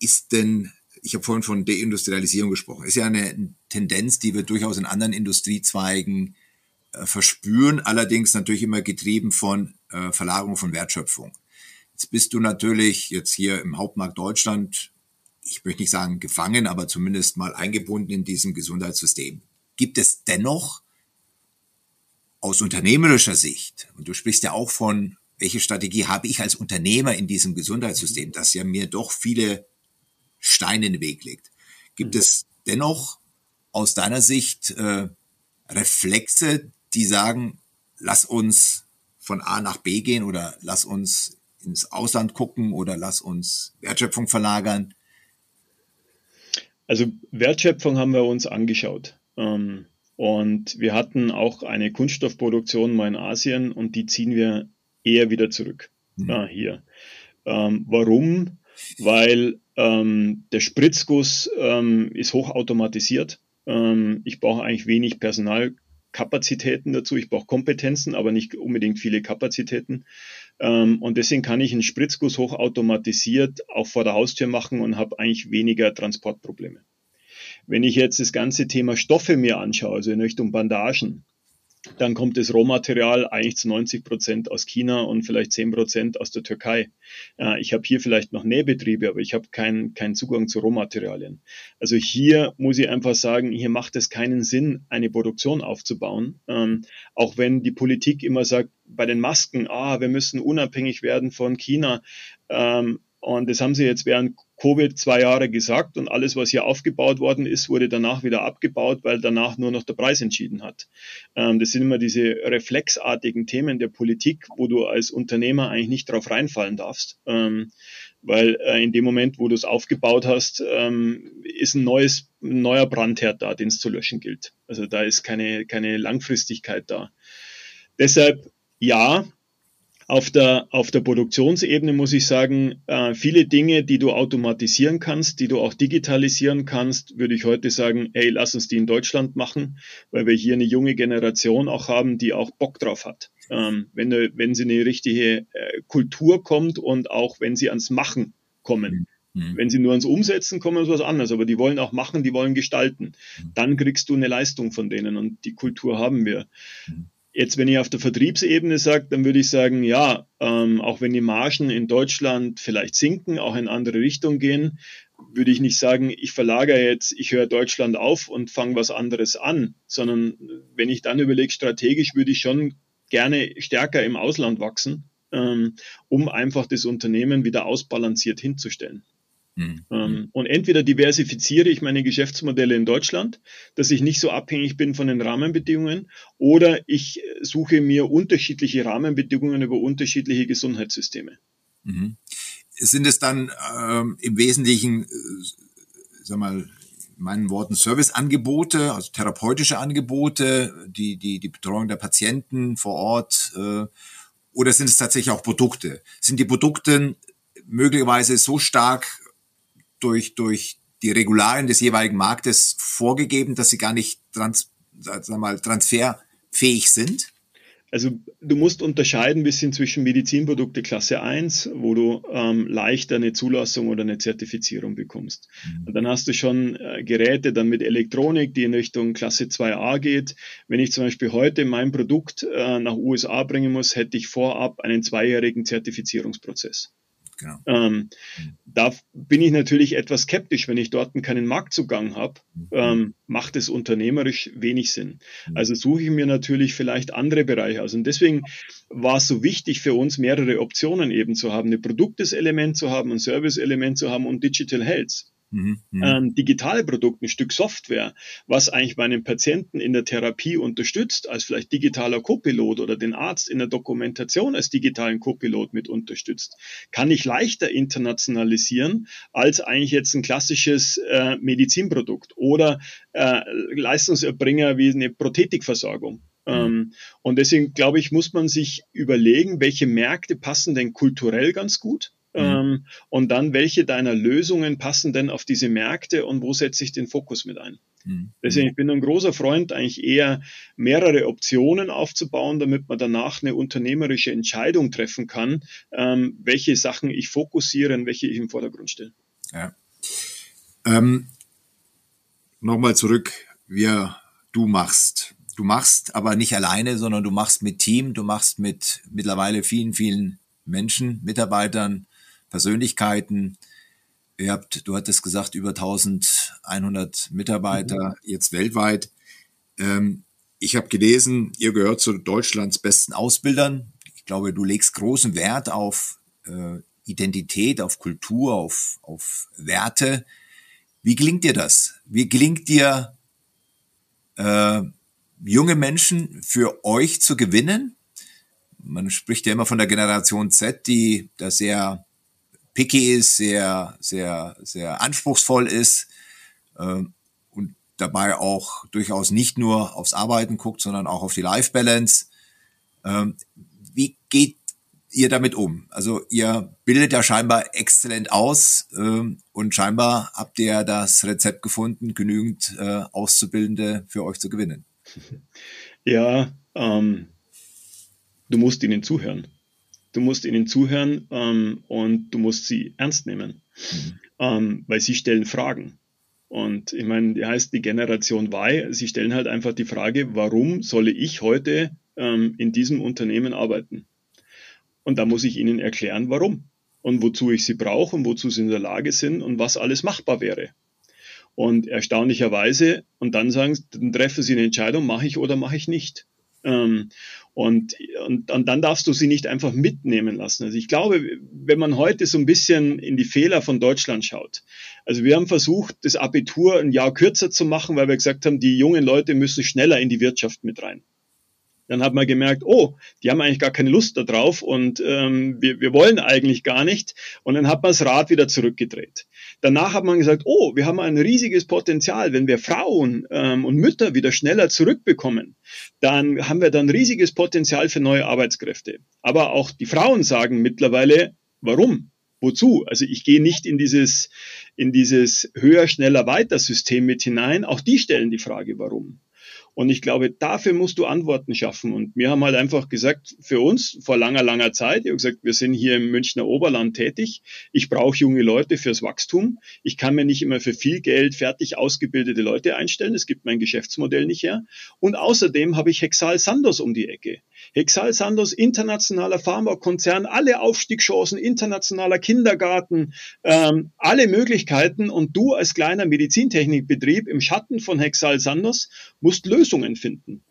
S2: ist denn, ich habe vorhin von Deindustrialisierung gesprochen, ist ja eine Tendenz, die wir durchaus in anderen Industriezweigen äh, verspüren, allerdings natürlich immer getrieben von äh, Verlagerung von Wertschöpfung. Jetzt bist du natürlich jetzt hier im Hauptmarkt Deutschland, ich möchte nicht sagen gefangen, aber zumindest mal eingebunden in diesem Gesundheitssystem. Gibt es dennoch aus unternehmerischer Sicht, und du sprichst ja auch von, welche Strategie habe ich als Unternehmer in diesem Gesundheitssystem, das ja mir doch viele Steine in den Weg legt. Gibt mhm. es dennoch aus deiner Sicht äh, Reflexe, die sagen, lass uns von A nach B gehen oder lass uns ins Ausland gucken oder lass uns Wertschöpfung verlagern?
S3: Also Wertschöpfung haben wir uns angeschaut. Ähm, und wir hatten auch eine Kunststoffproduktion mal in Asien und die ziehen wir eher wieder zurück mhm. äh, hier. Ähm, warum? Weil ähm, der Spritzguss ähm, ist hochautomatisiert. Ähm, ich brauche eigentlich wenig Personalkapazitäten dazu. Ich brauche Kompetenzen, aber nicht unbedingt viele Kapazitäten. Ähm, und deswegen kann ich einen Spritzguss hochautomatisiert auch vor der Haustür machen und habe eigentlich weniger Transportprobleme. Wenn ich jetzt das ganze Thema Stoffe mir anschaue, also in Richtung Bandagen, dann kommt das Rohmaterial eigentlich zu 90 Prozent aus China und vielleicht 10 Prozent aus der Türkei. Äh, ich habe hier vielleicht noch Nähbetriebe, aber ich habe keinen keinen Zugang zu Rohmaterialien. Also hier muss ich einfach sagen, hier macht es keinen Sinn, eine Produktion aufzubauen. Ähm, auch wenn die Politik immer sagt, bei den Masken, ah, wir müssen unabhängig werden von China. Ähm, und das haben sie jetzt während Covid zwei Jahre gesagt und alles, was hier aufgebaut worden ist, wurde danach wieder abgebaut, weil danach nur noch der Preis entschieden hat. Ähm, das sind immer diese reflexartigen Themen der Politik, wo du als Unternehmer eigentlich nicht drauf reinfallen darfst. Ähm, weil äh, in dem Moment, wo du es aufgebaut hast, ähm, ist ein neues, ein neuer Brandherd da, den es zu löschen gilt. Also da ist keine, keine Langfristigkeit da. Deshalb ja, Auf der, auf der Produktionsebene muss ich sagen, äh, viele Dinge, die du automatisieren kannst, die du auch digitalisieren kannst, würde ich heute sagen, ey, lass uns die in Deutschland machen, weil wir hier eine junge Generation auch haben, die auch Bock drauf hat. Ähm, wenn, wenn sie eine richtige äh, Kultur kommt und auch wenn sie ans Machen kommen. Mhm. Wenn sie nur ans Umsetzen kommen, ist was anderes, aber die wollen auch machen, die wollen gestalten. Mhm. Dann kriegst du eine Leistung von denen und die Kultur haben wir. Mhm. Jetzt, wenn ich auf der Vertriebsebene sage, dann würde ich sagen, ja, ähm, auch wenn die Margen in Deutschland vielleicht sinken, auch in andere Richtungen gehen, würde ich nicht sagen, ich verlagere jetzt, ich höre Deutschland auf und fange was anderes an, sondern wenn ich dann überlege, strategisch würde ich schon gerne stärker im Ausland wachsen, ähm, um einfach das Unternehmen wieder ausbalanciert hinzustellen. Mhm. Ähm, und entweder diversifiziere ich meine Geschäftsmodelle in Deutschland, dass ich nicht so abhängig bin von den Rahmenbedingungen, oder ich suche mir unterschiedliche Rahmenbedingungen über unterschiedliche Gesundheitssysteme.
S2: Mhm. Sind es dann ähm, im Wesentlichen, äh, sag mal, in meinen Worten Serviceangebote, also therapeutische Angebote, die, die, die Betreuung der Patienten vor Ort, äh, oder sind es tatsächlich auch Produkte? Sind die Produkte möglicherweise so stark durch, durch die Regularien des jeweiligen Marktes vorgegeben, dass sie gar nicht trans, sag mal, transferfähig sind?
S3: Also du musst unterscheiden ein bisschen zwischen Medizinprodukte Klasse 1, wo du ähm, leichter eine Zulassung oder eine Zertifizierung bekommst. Mhm. Und dann hast du schon äh, Geräte dann mit Elektronik, die in Richtung Klasse 2a geht. Wenn ich zum Beispiel heute mein Produkt äh, nach USA bringen muss, hätte ich vorab einen zweijährigen Zertifizierungsprozess. Genau. Ähm, da bin ich natürlich etwas skeptisch, wenn ich dort keinen Marktzugang habe, mhm. ähm, macht es unternehmerisch wenig Sinn. Mhm. Also suche ich mir natürlich vielleicht andere Bereiche aus. Und deswegen war es so wichtig für uns, mehrere Optionen eben zu haben, ein Produkteselement zu haben, ein Service-Element zu haben und Digital Health. Mhm, mhm, ähm, digitale Produkte, ein Stück Software, was eigentlich meinen Patienten in der Therapie unterstützt, als vielleicht digitaler Copilot oder den Arzt in der Dokumentation als digitalen Copilot mit unterstützt, kann ich leichter internationalisieren als eigentlich jetzt ein klassisches äh, Medizinprodukt oder äh, Leistungserbringer wie eine Prothetikversorgung. Mhm. Ähm, und deswegen glaube ich, muss man sich überlegen, welche Märkte passen denn kulturell ganz gut Mhm. Ähm, und dann, welche deiner Lösungen passen denn auf diese Märkte und wo setze ich den Fokus mit ein? Mhm. Deswegen ich bin ein großer Freund, eigentlich eher mehrere Optionen aufzubauen, damit man danach eine unternehmerische Entscheidung treffen kann, ähm, welche Sachen ich fokussiere und welche ich im Vordergrund stelle.
S2: Ja. Ähm, Nochmal zurück, wie du machst. Du machst aber nicht alleine, sondern du machst mit Team, du machst mit mittlerweile vielen, vielen Menschen, Mitarbeitern, Persönlichkeiten. Ihr habt, du hattest gesagt, über 1100 Mitarbeiter mhm. jetzt weltweit. Ähm, ich habe gelesen, ihr gehört zu Deutschlands besten Ausbildern. Ich glaube, du legst großen Wert auf äh, Identität, auf Kultur, auf, auf Werte. Wie gelingt dir das? Wie gelingt dir, äh, junge Menschen für euch zu gewinnen? Man spricht ja immer von der Generation Z, die da sehr picky ist, sehr, sehr, sehr anspruchsvoll ist äh, und dabei auch durchaus nicht nur aufs Arbeiten guckt, sondern auch auf die Life Balance. Ähm, wie geht ihr damit um? Also ihr bildet ja scheinbar exzellent aus ähm, und scheinbar habt ihr das Rezept gefunden, genügend äh, Auszubildende für euch zu gewinnen. *laughs*
S3: Ja, ähm, du musst ihnen zuhören. Du musst ihnen zuhören ähm, und du musst sie ernst nehmen, mhm. ähm, weil sie stellen Fragen. Und ich meine, die heißt die Generation Y, sie stellen halt einfach die Frage, warum solle ich heute ähm, in diesem Unternehmen arbeiten? Und da muss ich ihnen erklären, warum und wozu ich sie brauche und wozu sie in der Lage sind und was alles machbar wäre. Und erstaunlicherweise, und dann sagen, dann treffen sie eine Entscheidung, mache ich oder mache ich nicht. Ähm, und, und, und dann darfst du sie nicht einfach mitnehmen lassen. Also ich glaube, wenn man heute so ein bisschen in die Fehler von Deutschland schaut, also wir haben versucht, das Abitur ein Jahr kürzer zu machen, weil wir gesagt haben, die jungen Leute müssen schneller in die Wirtschaft mit rein. Dann hat man gemerkt, oh, die haben eigentlich gar keine Lust darauf und ähm, wir, wir wollen eigentlich gar nicht. Und dann hat man das Rad wieder zurückgedreht. Danach hat man gesagt, oh, wir haben ein riesiges Potenzial. Wenn wir Frauen ähm, und Mütter wieder schneller zurückbekommen, dann haben wir dann riesiges Potenzial für neue Arbeitskräfte. Aber auch die Frauen sagen mittlerweile, warum? Wozu? Also ich gehe nicht in dieses, in dieses höher, schneller, weiter System mit hinein. Auch die stellen die Frage, warum. Und ich glaube, dafür musst du Antworten schaffen. Und wir haben halt einfach gesagt, für uns vor langer, langer Zeit, ich habe gesagt, wir sind hier im Münchner Oberland tätig. Ich brauche junge Leute fürs Wachstum. Ich kann mir nicht immer für viel Geld fertig ausgebildete Leute einstellen. Es gibt mein Geschäftsmodell nicht her. Und außerdem habe ich Hexal Sandos um die Ecke. Hexal Sandos, internationaler Pharmakonzern, alle Aufstiegschancen, internationaler Kindergarten, ähm, alle Möglichkeiten. Und du als kleiner Medizintechnikbetrieb im Schatten von Hexal Sandos musst Lösungen finden.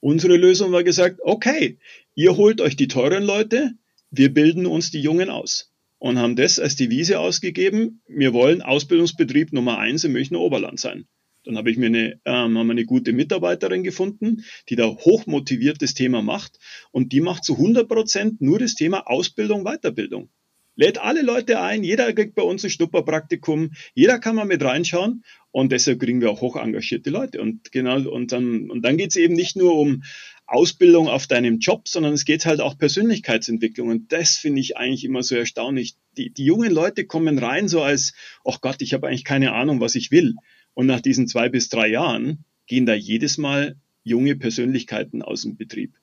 S3: Unsere Lösung war gesagt, okay, ihr holt euch die teuren Leute, wir bilden uns die Jungen aus. Und haben das als Devise ausgegeben, wir wollen Ausbildungsbetrieb Nummer eins im Münchner Oberland sein. Dann habe ich mir eine, ähm, haben eine gute Mitarbeiterin gefunden, die da hochmotiviert das Thema macht und die macht zu 100 Prozent nur das Thema Ausbildung, Weiterbildung. Lädt alle Leute ein, jeder kriegt bei uns ein Schnupperpraktikum, jeder kann mal mit reinschauen und deshalb kriegen wir auch hoch engagierte Leute. Und genau, und dann, und dann geht es eben nicht nur um Ausbildung auf deinem Job, sondern es geht halt auch Persönlichkeitsentwicklung. Und das finde ich eigentlich immer so erstaunlich. Die, die jungen Leute kommen rein so als, ach Gott, ich habe eigentlich keine Ahnung, was ich will. Und nach diesen zwei bis drei Jahren gehen da jedes Mal junge Persönlichkeiten aus dem Betrieb.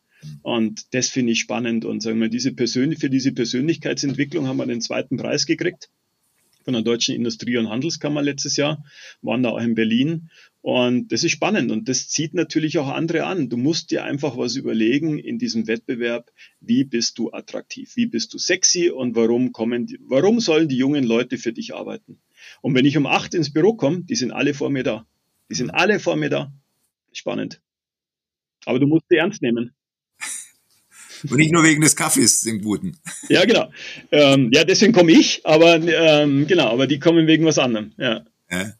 S3: Und das finde ich spannend. Und sagen wir, diese Persön für diese Persönlichkeitsentwicklung haben wir den zweiten Preis gekriegt von der Deutschen Industrie- und Handelskammer letztes Jahr, waren da auch in Berlin. Und das ist spannend und das zieht natürlich auch andere an. Du musst dir einfach was überlegen in diesem Wettbewerb, wie bist du attraktiv, wie bist du sexy und warum kommen, die, warum sollen die jungen Leute für dich arbeiten? Und wenn ich um acht ins Büro komme, die sind alle vor mir da. Die sind alle vor mir da. Spannend. Aber du musst sie ernst nehmen. *laughs*
S2: Und nicht nur wegen des Kaffees, den guten.
S3: Ja, genau. Ähm, ja, deswegen komme ich, aber ähm, genau, aber die kommen wegen was anderem. Ja. ja.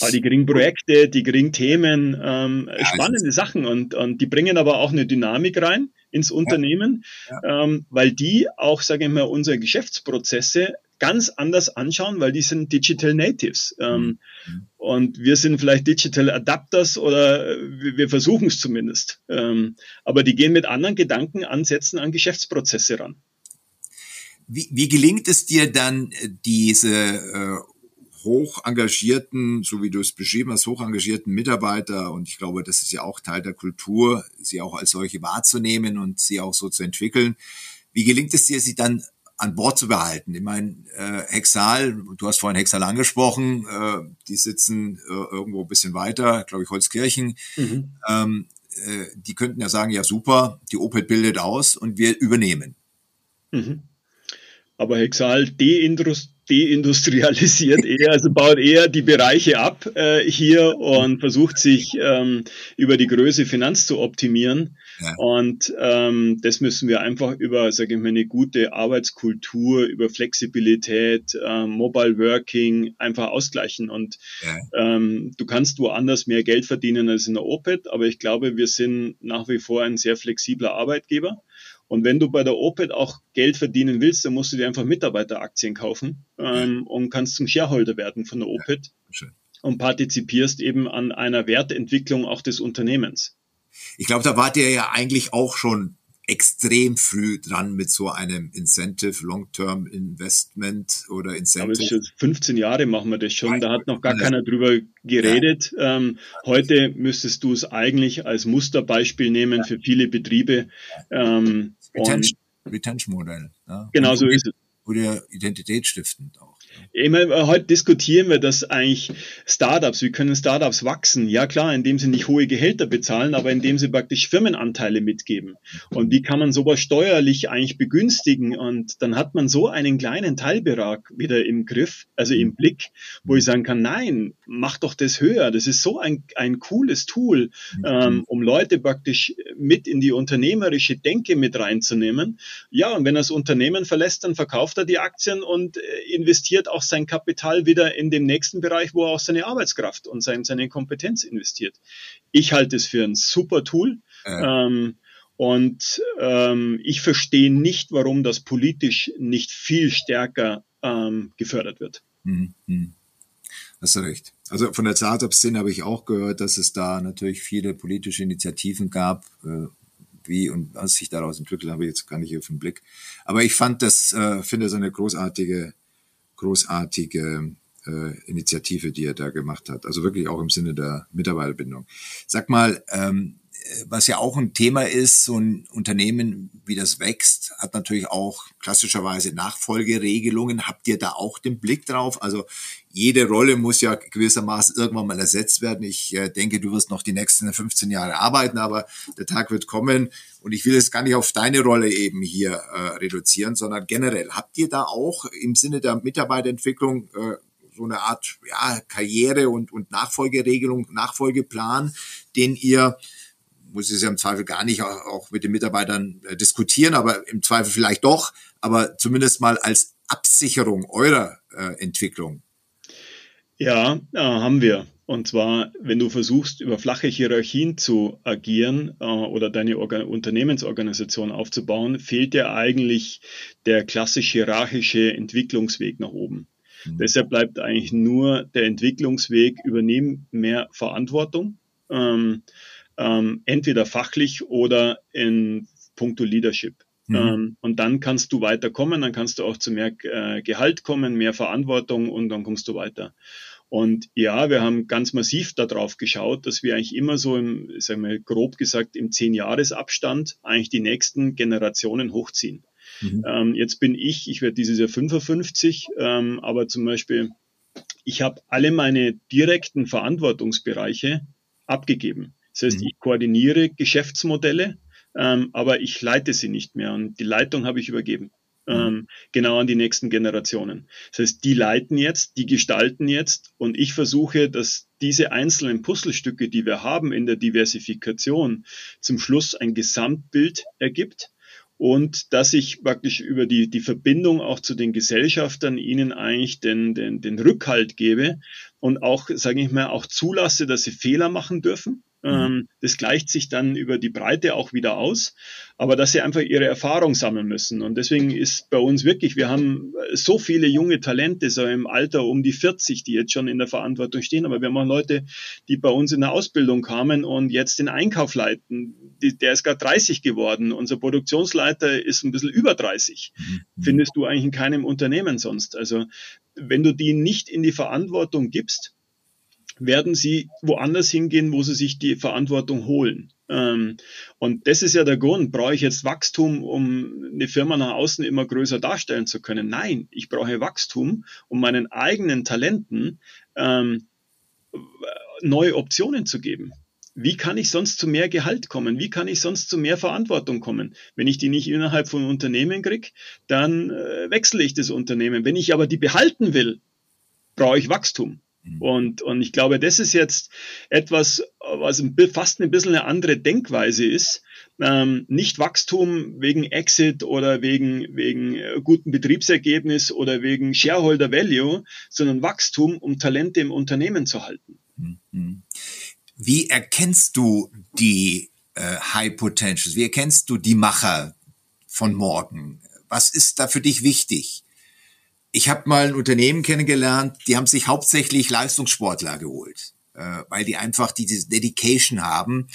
S3: Aber die kriegen Projekte, die kriegen Themen, ähm, ja, spannende Sachen und, und die bringen aber auch eine Dynamik rein ins Unternehmen, ja. Ähm, weil die auch, sage ich mal, unsere Geschäftsprozesse ganz anders anschauen, weil die sind Digital Natives. Ähm, mhm. Und wir sind vielleicht Digital Adapters oder wir, versuchen es zumindest. Ähm, aber die gehen mit anderen Gedankenansätzen an Geschäftsprozesse ran.
S2: Wie, wie gelingt es dir dann, diese äh, hoch engagierten, so wie du es beschrieben hast, hoch engagierten Mitarbeiter, und ich glaube, das ist ja auch Teil der Kultur, sie auch als solche wahrzunehmen und sie auch so zu entwickeln. Wie gelingt es dir, sie dann an Bord zu behalten. Ich meine, äh, Hexal, du hast vorhin Hexal angesprochen, äh, die sitzen äh, irgendwo ein bisschen weiter, glaube ich, Holzkirchen. Mhm. Ähm, äh, die könnten ja sagen, ja super, die Opel bildet aus und wir übernehmen.
S3: Mhm. Aber Hexal deindustrialisiert deindustrialisiert eher, also baut eher die Bereiche ab äh, hier und versucht sich ähm, über die Größe Finanz zu optimieren. Ja. Und ähm, das müssen wir einfach über, sage ich mal, eine gute Arbeitskultur, über Flexibilität, äh, Mobile Working einfach ausgleichen. Und ja. ähm, du kannst woanders mehr Geld verdienen als in der OPED, aber ich glaube, wir sind nach wie vor ein sehr flexibler Arbeitgeber. Und wenn du bei der OPED auch Geld verdienen willst, dann musst du dir einfach Mitarbeiteraktien kaufen ähm, und kannst zum Shareholder werden von der OPED ja, und partizipierst eben an einer Wertentwicklung auch des Unternehmens.
S2: Ich glaube, da wart ihr ja eigentlich auch schon extrem früh dran mit so einem Incentive, Long-Term Investment oder Incentive.
S3: Aber 15 Jahre machen wir das schon, da hat noch gar keiner drüber geredet. Ja. Ähm, heute müsstest du es eigentlich als Musterbeispiel nehmen für viele Betriebe. Ähm,
S2: Retention, Retention.
S3: Ja. Genau so ist es.
S2: Oder identitätsstiftend auch.
S3: Ich meine, heute diskutieren wir das eigentlich Startups. Wie können Startups wachsen? Ja klar, indem sie nicht hohe Gehälter bezahlen, aber indem sie praktisch Firmenanteile mitgeben. Und wie kann man sowas steuerlich eigentlich begünstigen? Und dann hat man so einen kleinen Teilbetrag wieder im Griff, also im Blick, wo ich sagen kann, nein, mach doch das höher. Das ist so ein, ein cooles Tool, ähm, um Leute praktisch mit in die unternehmerische Denke mit reinzunehmen. Ja, und wenn er das Unternehmen verlässt, dann verkauft er die Aktien und äh, investiert auch sein Kapital wieder in dem nächsten Bereich, wo er auch seine Arbeitskraft und sein, seine Kompetenz investiert. Ich halte es für ein super Tool. Äh. Ähm, Und ähm, ich verstehe nicht, warum das politisch nicht viel stärker ähm, gefördert wird. Mhm.
S2: Hast du recht. Also von der Startup-Szene habe ich auch gehört, dass es da natürlich viele politische Initiativen gab. Äh, wie und was sich daraus entwickelt, habe ich jetzt gar nicht auf den Blick. Aber ich fand das, äh, finde das eine großartige, großartige äh, Initiative, die er da gemacht hat. Also wirklich auch im Sinne der Mitarbeiterbindung. Sag mal, ähm, was ja auch ein Thema ist, so ein Unternehmen, wie das wächst, hat natürlich auch klassischerweise Nachfolgeregelungen. Habt ihr da auch den Blick drauf? Also jede Rolle muss ja gewissermaßen irgendwann mal ersetzt werden. Ich äh, denke, du wirst noch die nächsten 15 Jahre arbeiten, aber der Tag wird kommen. Und ich will es gar nicht auf deine Rolle eben hier äh, reduzieren, sondern generell. Habt ihr da auch im Sinne der Mitarbeiterentwicklung äh, so eine Art ja, Karriere- und, und Nachfolgeregelung, Nachfolgeplan, den ihr muss es ja im Zweifel gar nicht auch, auch mit den Mitarbeitern äh, diskutieren, aber im Zweifel vielleicht doch, aber zumindest mal als Absicherung eurer äh, Entwicklung.
S3: Ja, äh, haben wir. Und zwar, wenn du versuchst, über flache Hierarchien zu agieren äh, oder deine Organ Unternehmensorganisation aufzubauen, fehlt dir eigentlich der klassisch hierarchische Entwicklungsweg nach oben. Mhm. Deshalb bleibt eigentlich nur der Entwicklungsweg, übernehmen mehr Verantwortung. Ähm, ähm, entweder fachlich oder in puncto Leadership. Mhm. Ähm, und dann kannst du weiterkommen, dann kannst du auch zu mehr äh, Gehalt kommen, mehr Verantwortung und dann kommst du weiter. Und ja, wir haben ganz massiv darauf geschaut, dass wir eigentlich immer so im, sagen wir grob gesagt, im Zehn-Jahres-Abstand eigentlich die nächsten Generationen hochziehen. Mhm. Ähm, jetzt bin ich, ich werde dieses Jahr 55, ähm, aber zum Beispiel, ich habe alle meine direkten Verantwortungsbereiche abgegeben. Das heißt, mhm. ich koordiniere Geschäftsmodelle, ähm, aber ich leite sie nicht mehr und die Leitung habe ich übergeben. Mhm. Ähm, genau an die nächsten Generationen. Das heißt, die leiten jetzt, die gestalten jetzt und ich versuche, dass diese einzelnen Puzzlestücke, die wir haben in der Diversifikation, zum Schluss ein Gesamtbild ergibt und dass ich praktisch über die, die Verbindung auch zu den Gesellschaftern ihnen eigentlich den, den, den Rückhalt gebe und auch, sage ich mal, auch zulasse, dass sie Fehler machen dürfen Mhm. Ähm, das gleicht sich dann über die Breite auch wieder aus, aber dass sie einfach ihre Erfahrung sammeln müssen. Und deswegen ist bei uns wirklich, wir haben so viele junge Talente, so im Alter um die 40, die jetzt schon in der Verantwortung stehen, aber wir haben auch Leute, die bei uns in der Ausbildung kamen und jetzt den Einkauf leiten. Der ist gerade 30 geworden. Unser Produktionsleiter ist ein bisschen über 30. Mhm. Findest du eigentlich in keinem Unternehmen sonst. Also wenn du die nicht in die Verantwortung gibst, werden sie woanders hingehen, wo sie sich die Verantwortung holen. Ähm, und das ist ja der Grund. Brauche ich jetzt Wachstum, um eine Firma nach außen immer größer darstellen zu können? Nein, ich brauche Wachstum, um meinen eigenen Talenten ähm, neue Optionen zu geben. Wie kann ich sonst zu mehr Gehalt kommen? Wie kann ich sonst zu mehr Verantwortung kommen? Wenn ich die nicht innerhalb von Unternehmen kriege, dann äh, wechsle ich das Unternehmen. Wenn ich aber die behalten will, brauche ich Wachstum. Mhm. Und, und ich glaube, das ist jetzt etwas, was fast ein bisschen eine andere Denkweise ist. Ähm, nicht Wachstum wegen Exit oder wegen, wegen äh, guten Betriebsergebnis oder wegen Shareholder Value, sondern Wachstum, um Talente im Unternehmen zu halten. Mhm.
S2: Wie erkennst du die äh, High Potentials? Wie erkennst du die Macher von morgen? Was ist da für dich wichtig? Ich habe mal ein Unternehmen kennengelernt, die haben sich hauptsächlich Leistungssportler geholt, äh, weil die einfach diese Dedication haben.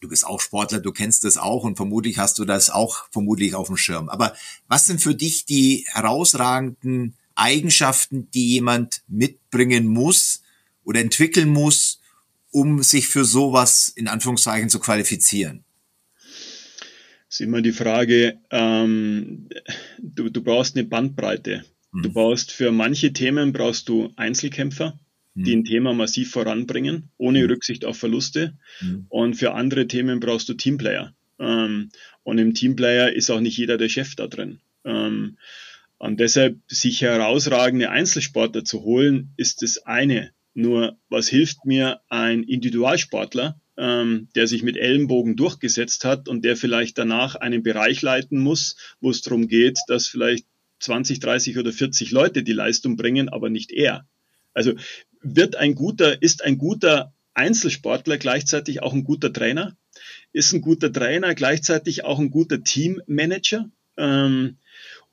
S2: Du bist auch Sportler, du kennst das auch und vermutlich hast du das auch vermutlich auf dem Schirm. Aber was sind für dich die herausragenden Eigenschaften, die jemand mitbringen muss oder entwickeln muss, um sich für sowas in Anführungszeichen zu qualifizieren?
S3: Ist immer die Frage, ähm, du, du brauchst eine Bandbreite. Mhm. Du brauchst für manche Themen brauchst du Einzelkämpfer, mhm. die ein Thema massiv voranbringen, ohne mhm. Rücksicht auf Verluste. Mhm. Und für andere Themen brauchst du Teamplayer. Ähm, und im Teamplayer ist auch nicht jeder der Chef da drin. Ähm, und deshalb sich herausragende Einzelsportler zu holen, ist das eine. Nur was hilft mir ein Individualsportler, ähm, der sich mit Ellenbogen durchgesetzt hat und der vielleicht danach einen Bereich leiten muss, wo es darum geht, dass vielleicht 20, 30 oder 40 Leute die Leistung bringen, aber nicht er. Also wird ein guter, ist ein guter Einzelsportler gleichzeitig auch ein guter Trainer? ist ein guter Trainer, gleichzeitig auch ein guter Teammanager. Ähm,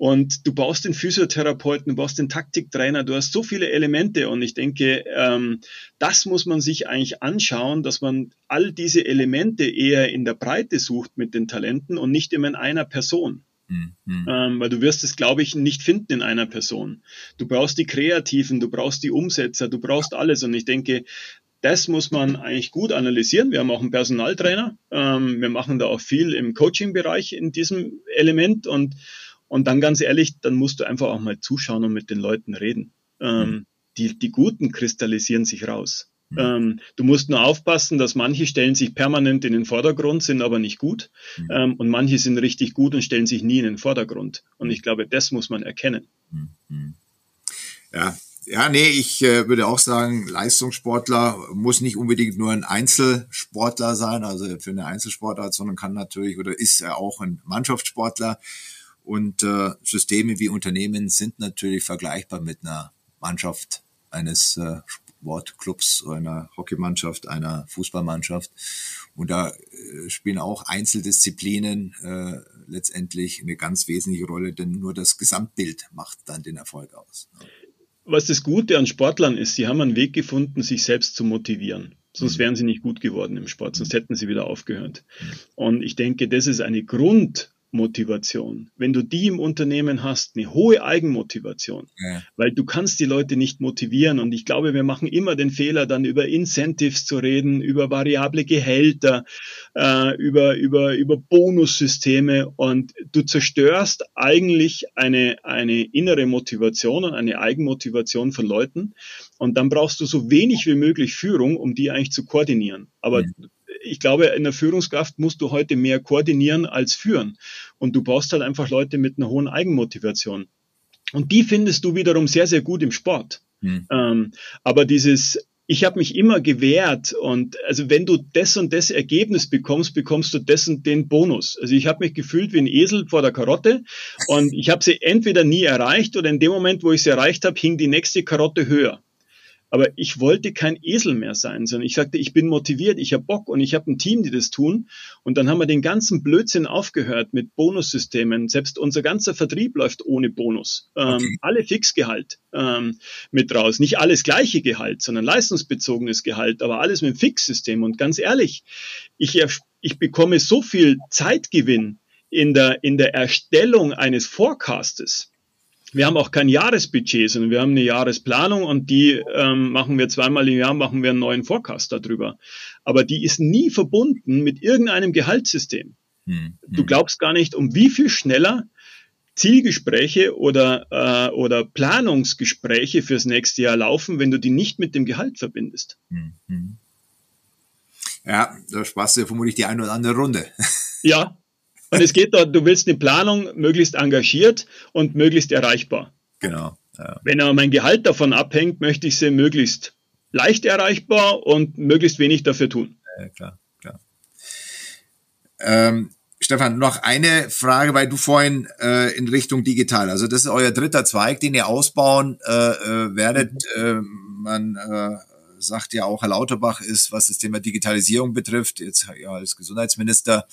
S3: und du baust den Physiotherapeuten, du baust den Taktiktrainer, du hast so viele Elemente und ich denke, ähm, das muss man sich eigentlich anschauen, dass man all diese Elemente eher in der Breite sucht mit den Talenten und nicht immer in einer Person. Mhm. Ähm, weil du wirst es, glaube ich, nicht finden in einer Person. Du brauchst die Kreativen, du brauchst die Umsetzer, du brauchst alles. Und ich denke, das muss man eigentlich gut analysieren. Wir haben auch einen Personaltrainer. Ähm, wir machen da auch viel im Coaching-Bereich in diesem Element. Und und dann ganz ehrlich, dann musst du einfach auch mal zuschauen und mit den Leuten reden. Ähm, mhm. die, die Guten kristallisieren sich raus. Mhm. Ähm, du musst nur aufpassen, dass manche stellen sich permanent in den Vordergrund, sind aber nicht gut. Mhm. Ähm, und manche sind richtig gut und stellen sich nie in den Vordergrund. Und ich glaube, das muss man erkennen.
S2: Mhm. Ja, ja, nee, ich äh, würde auch sagen, Leistungssportler muss nicht unbedingt nur ein Einzelsportler sein, also für eine Einzelsportart, sondern kann natürlich oder ist er auch ein Mannschaftssportler. Und äh, Systeme wie Unternehmen sind natürlich vergleichbar mit einer Mannschaft eines äh, Sportclubs, einer Hockeymannschaft, einer Fußballmannschaft. Und da äh, spielen auch Einzeldisziplinen äh, letztendlich eine ganz wesentliche Rolle, denn nur das Gesamtbild macht dann den Erfolg aus.
S3: Was das Gute an Sportlern ist, sie haben einen Weg gefunden, sich selbst zu motivieren. Sonst mhm. wären sie nicht gut geworden im Sport, sonst hätten sie wieder aufgehört. Mhm. Und ich denke, das ist eine Grund, Motivation. Wenn du die im Unternehmen hast, eine hohe Eigenmotivation, ja. weil du kannst die Leute nicht motivieren und ich glaube, wir machen immer den Fehler, dann über Incentives zu reden, über variable Gehälter, äh, über, über, über Bonussysteme und du zerstörst eigentlich eine, eine innere Motivation und eine Eigenmotivation von Leuten und dann brauchst du so wenig wie möglich Führung, um die eigentlich zu koordinieren. Aber ja ich glaube, in der Führungskraft musst du heute mehr koordinieren als führen. Und du brauchst halt einfach Leute mit einer hohen Eigenmotivation. Und die findest du wiederum sehr, sehr gut im Sport. Hm. Ähm, aber dieses, ich habe mich immer gewehrt und also wenn du das und das Ergebnis bekommst, bekommst du das und den Bonus. Also ich habe mich gefühlt wie ein Esel vor der Karotte und ich habe sie entweder nie erreicht oder in dem Moment, wo ich sie erreicht habe, hing die nächste Karotte höher. Aber ich wollte kein Esel mehr sein, sondern ich sagte, ich bin motiviert, ich habe Bock und ich habe ein Team, die das tun. Und dann haben wir den ganzen Blödsinn aufgehört mit Bonussystemen. Selbst unser ganzer Vertrieb läuft ohne Bonus. Ähm, okay. Alle Fixgehalt ähm, mit raus. Nicht alles gleiche Gehalt, sondern leistungsbezogenes Gehalt, aber alles mit Fixsystem. Und ganz ehrlich, ich, ich bekomme so viel Zeitgewinn in der, in der Erstellung eines Forecastes wir haben auch kein Jahresbudget, sondern wir haben eine Jahresplanung und die ähm, machen wir zweimal im Jahr, machen wir einen neuen Forecast darüber. Aber die ist nie verbunden mit irgendeinem Gehaltssystem. Hm, Du hm. glaubst gar nicht, um wie viel schneller Zielgespräche oder, äh, oder Planungsgespräche fürs nächste Jahr laufen, wenn du die nicht mit dem Gehalt verbindest. Hm, hm.
S2: Ja, da sparst du vermutlich die eine oder andere Runde.
S3: Ja, und es geht dort, du willst eine Planung möglichst engagiert und möglichst erreichbar.
S2: Genau.
S3: Ja. Wenn aber mein Gehalt davon abhängt, möchte ich sie möglichst leicht erreichbar und möglichst wenig dafür tun.
S2: Ja, klar, klar. Ähm, Stefan, noch eine Frage, weil du vorhin äh, in Richtung digital, also das ist euer dritter Zweig, den ihr ausbauen äh, äh werdet. Mhm. Äh, man äh, sagt ja auch, Herr Lauterbach ist, was das Thema Digitalisierung betrifft, jetzt ja als Gesundheitsminister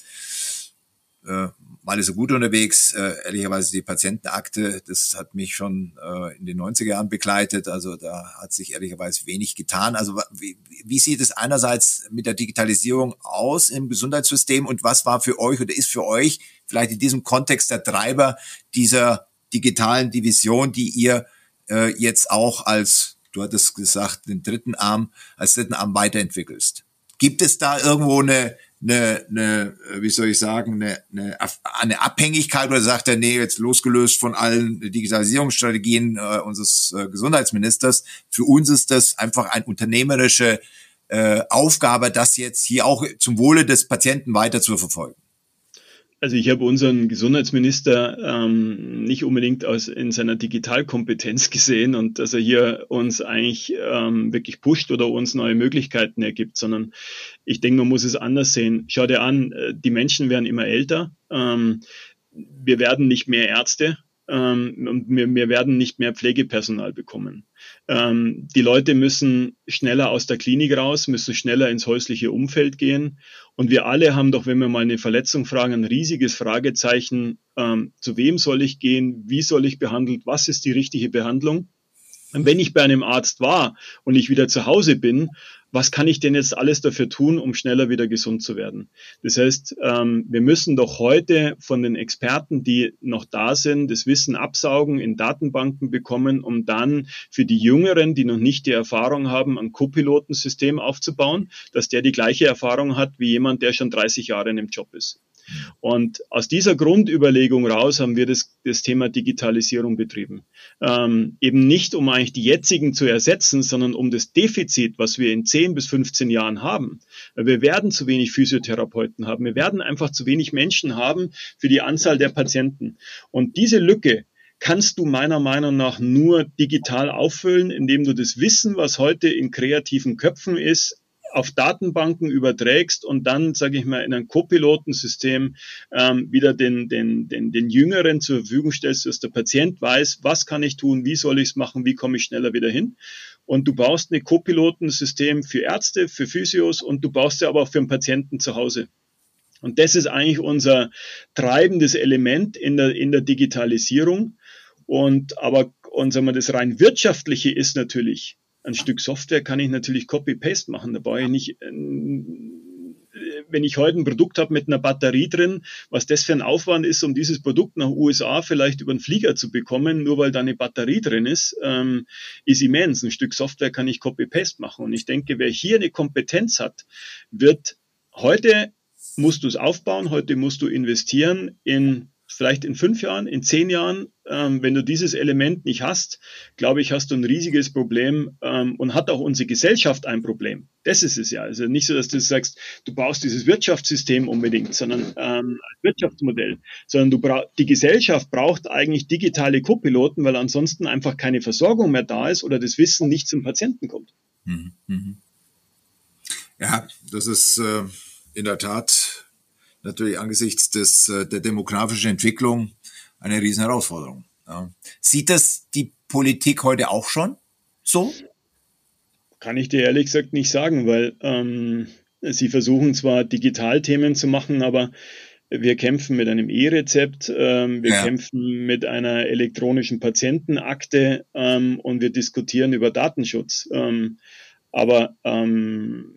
S2: äh, mal ist er gut unterwegs. Äh, ehrlicherweise die Patientenakte, das hat mich schon äh, in den 90er Jahren begleitet. Also da hat sich ehrlicherweise wenig getan. Also wie, wie sieht es einerseits mit der Digitalisierung aus im Gesundheitssystem und was war für euch oder ist für euch vielleicht in diesem Kontext der Treiber dieser digitalen Division, die ihr äh, jetzt auch als, du hattest gesagt, den dritten Arm, als dritten Arm weiterentwickelst? Gibt es da irgendwo eine, eine, eine wie soll ich sagen, eine, eine, eine Abhängigkeit oder sagt er, nee, jetzt losgelöst von allen Digitalisierungsstrategien äh, unseres äh, Gesundheitsministers, für uns ist das einfach eine unternehmerische äh, Aufgabe, das jetzt hier auch zum Wohle des Patienten weiter zu verfolgen.
S3: Also ich habe unseren Gesundheitsminister ähm, nicht unbedingt aus in seiner Digitalkompetenz gesehen und dass er hier uns eigentlich ähm, wirklich pusht oder uns neue Möglichkeiten ergibt, sondern ich denke, man muss es anders sehen. Schau dir an, äh, die Menschen werden immer älter, ähm, wir werden nicht mehr Ärzte, ähm, und wir, wir werden nicht mehr Pflegepersonal bekommen. Ähm, die Leute müssen schneller aus der Klinik raus, müssen schneller ins häusliche Umfeld gehen. Und wir alle haben doch, wenn wir mal eine Verletzung fragen, ein riesiges Fragezeichen, ähm, zu wem soll ich gehen, wie soll ich behandelt, was ist die richtige Behandlung. Und wenn ich bei einem Arzt war und ich wieder zu Hause bin, was kann ich denn jetzt alles dafür tun, um schneller wieder gesund zu werden? Das heißt, ähm, wir müssen doch heute von den Experten, die noch da sind, das Wissen absaugen, in Datenbanken bekommen, um dann für die Jüngeren, die noch nicht die Erfahrung haben, ein Co-Pilotensystem aufzubauen, dass der die gleiche Erfahrung hat wie jemand, der schon 30 Jahre in dem Job ist. Und aus dieser Grundüberlegung raus haben wir das, das Thema Digitalisierung betrieben. Ähm, eben nicht, um eigentlich die jetzigen zu ersetzen, sondern um das Defizit, was wir in 10 bis 15 Jahren haben. Wir werden zu wenig Physiotherapeuten haben. Wir werden einfach zu wenig Menschen haben für die Anzahl der Patienten. Und diese Lücke, kannst du meiner Meinung nach nur digital auffüllen, indem du das Wissen, was heute in kreativen Köpfen ist, auf Datenbanken überträgst und dann, sage ich mal, in ein Co-Pilotensystem ähm, wieder den, den, den, den Jüngeren zur Verfügung stellst, dass der Patient weiß, was kann ich tun, wie soll ich es machen, wie komme ich schneller wieder hin. Und du baust ein Co-Pilotensystem für Ärzte, für Physios und du baust ja aber auch für den Patienten zu Hause. Und das ist eigentlich unser treibendes Element in der, in der Digitalisierung. Und aber und sagen wir, das rein wirtschaftliche ist natürlich, ein Stück Software kann ich natürlich Copy-Paste machen. Da brauche ich nicht, äh, wenn ich heute ein Produkt habe mit einer Batterie drin, was das für ein Aufwand ist, um dieses Produkt nach USA vielleicht über einen Flieger zu bekommen, nur weil da eine Batterie drin ist, ähm, ist immens. Ein Stück Software kann ich Copy-Paste machen. Und ich denke, wer hier eine Kompetenz hat, wird heute musst du es aufbauen, heute musst du investieren in vielleicht in fünf Jahren, in zehn Jahren, ähm, wenn du dieses Element nicht hast, glaube ich, hast du ein riesiges Problem ähm, und hat auch unsere Gesellschaft ein Problem. Das ist es ja. Also nicht so, dass du sagst, du baust dieses Wirtschaftssystem unbedingt, sondern ähm, Wirtschaftsmodell, sondern du die Gesellschaft braucht eigentlich digitale Co-Piloten, weil ansonsten einfach keine Versorgung mehr da ist oder das Wissen nicht zum Patienten kommt. Mhm. mhm.
S2: Ja, das ist äh, in der Tat natürlich angesichts des, äh, der demografischen Entwicklung eine riesen Herausforderung. Ja. Sieht das die Politik heute auch schon so?
S3: Kann ich dir ehrlich gesagt nicht sagen, weil ähm, sie versuchen zwar Digitalthemen zu machen, aber wir kämpfen mit einem E-Rezept, ähm, wir ja. kämpfen mit einer elektronischen Patientenakte ähm, und wir diskutieren über Datenschutz. Ähm, aber ähm,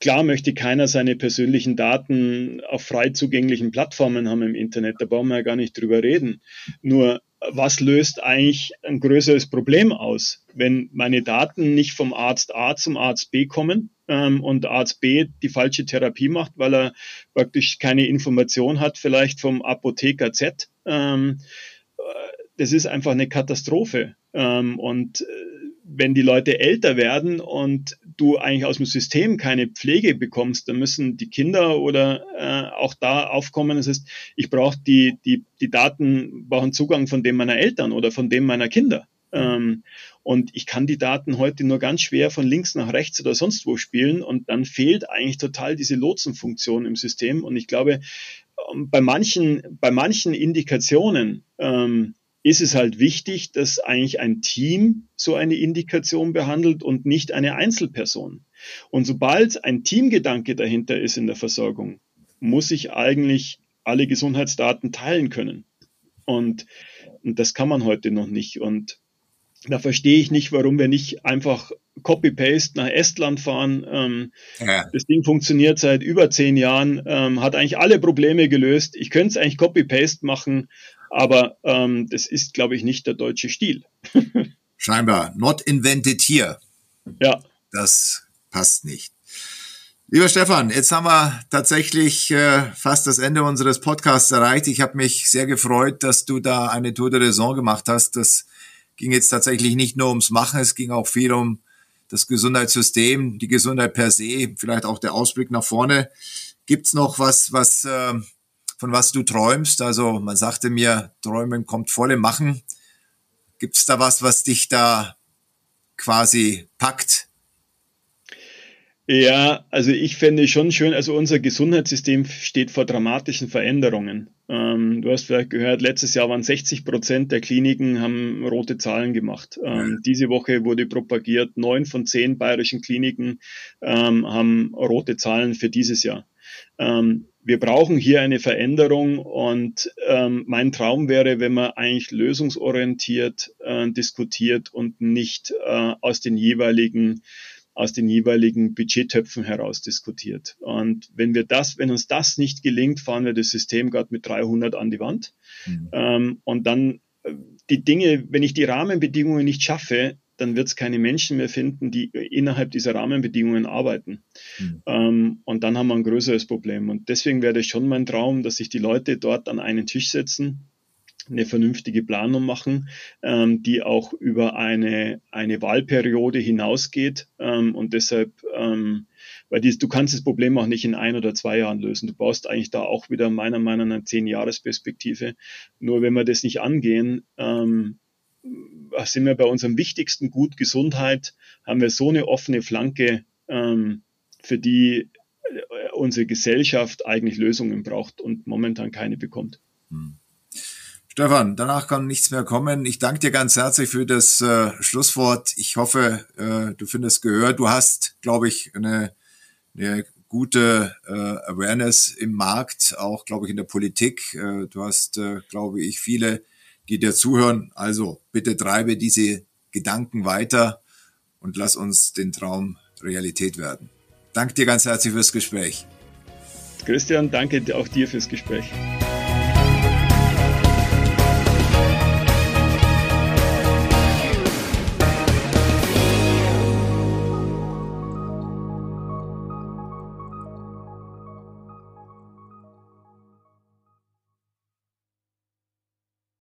S3: Klar möchte keiner seine persönlichen Daten auf frei zugänglichen Plattformen haben im Internet, da brauchen wir ja gar nicht drüber reden. Nur was löst eigentlich ein größeres Problem aus, wenn meine Daten nicht vom Arzt A zum Arzt B kommen ähm, und Arzt B die falsche Therapie macht, weil er praktisch keine Information hat, vielleicht vom Apotheker Z. Ähm, äh, das ist einfach eine Katastrophe. Ähm, und äh, wenn die Leute älter werden und du eigentlich aus dem System keine Pflege bekommst, dann müssen die Kinder oder äh, auch da aufkommen. Das heißt, ich brauche die, die, die Daten, brauchen Zugang von dem meiner Eltern oder von dem meiner Kinder. Ähm, und ich kann die Daten heute nur ganz schwer von links nach rechts oder sonst wo spielen. Und dann fehlt eigentlich total diese Lotsenfunktion im System. Und ich glaube, ähm, bei manchen, bei manchen Indikationen, ähm, ist es halt wichtig, dass eigentlich ein Team so eine Indikation behandelt und nicht eine Einzelperson. Und sobald ein Teamgedanke dahinter ist in der Versorgung, muss ich eigentlich alle Gesundheitsdaten teilen können. Und, und das kann man heute noch nicht. Und da verstehe ich nicht, warum wir nicht einfach Copy-Paste nach Estland fahren. Ähm, ja. Das Ding funktioniert seit über zehn Jahren, ähm, hat eigentlich alle Probleme gelöst. Ich könnte es eigentlich Copy-Paste machen, aber ähm, das ist, glaube ich, nicht der deutsche Stil. *laughs*
S2: Scheinbar. Not invented here.
S3: Ja.
S2: Das passt nicht. Lieber Stefan, jetzt haben wir tatsächlich äh, fast das Ende unseres Podcasts erreicht. Ich habe mich sehr gefreut, dass du da eine Tour de Raison gemacht hast. Das ging jetzt tatsächlich nicht nur ums Machen, es ging auch viel um das Gesundheitssystem, die Gesundheit per se, vielleicht auch der Ausblick nach vorne. Gibt's noch was, was äh, von was du träumst? Also man sagte mir, Träumen kommt voll im Machen. Gibt es da was, was dich da quasi packt?
S3: Ja, also ich fände schon schön, also unser Gesundheitssystem steht vor dramatischen Veränderungen. Ähm, du hast vielleicht gehört, letztes Jahr waren 60 Prozent der Kliniken haben rote Zahlen gemacht. Ähm, diese Woche wurde propagiert, neun von zehn bayerischen Kliniken ähm, haben rote Zahlen für dieses Jahr. Ähm, wir brauchen hier eine Veränderung und ähm, mein Traum wäre, wenn man eigentlich lösungsorientiert äh, diskutiert und nicht äh, aus den jeweiligen aus den jeweiligen Budgettöpfen heraus diskutiert. Und wenn wir das, wenn uns das nicht gelingt, fahren wir das System gerade mit 300 an die Wand. Mhm. Ähm, und dann äh, die Dinge, wenn ich die Rahmenbedingungen nicht schaffe, dann wird es keine Menschen mehr finden, die innerhalb dieser Rahmenbedingungen arbeiten. Mhm. Ähm, und dann haben wir ein größeres Problem. Und deswegen wäre das schon mein Traum, dass sich die Leute dort an einen Tisch setzen eine vernünftige Planung machen, ähm, die auch über eine, eine Wahlperiode hinausgeht. Ähm, und deshalb, ähm, weil dies, du kannst das Problem auch nicht in ein oder zwei Jahren lösen. Du brauchst eigentlich da auch wieder meiner Meinung nach eine zehn-Jahres-Perspektive. Nur wenn wir das nicht angehen, ähm, sind wir bei unserem wichtigsten Gut Gesundheit, haben wir so eine offene Flanke, ähm, für die äh, unsere Gesellschaft eigentlich Lösungen braucht und momentan keine bekommt. Hm.
S2: Stefan, danach kann nichts mehr kommen. Ich danke dir ganz herzlich für das äh, Schlusswort. Ich hoffe, äh, du findest gehört. Du hast, glaube ich, eine, eine gute äh, Awareness im Markt, auch, glaube ich, in der Politik. Äh, du hast, äh, glaube ich, viele, die dir zuhören. Also bitte treibe diese Gedanken weiter und lass uns den Traum Realität werden. Danke dir ganz herzlich fürs Gespräch.
S3: Christian, danke auch dir fürs Gespräch.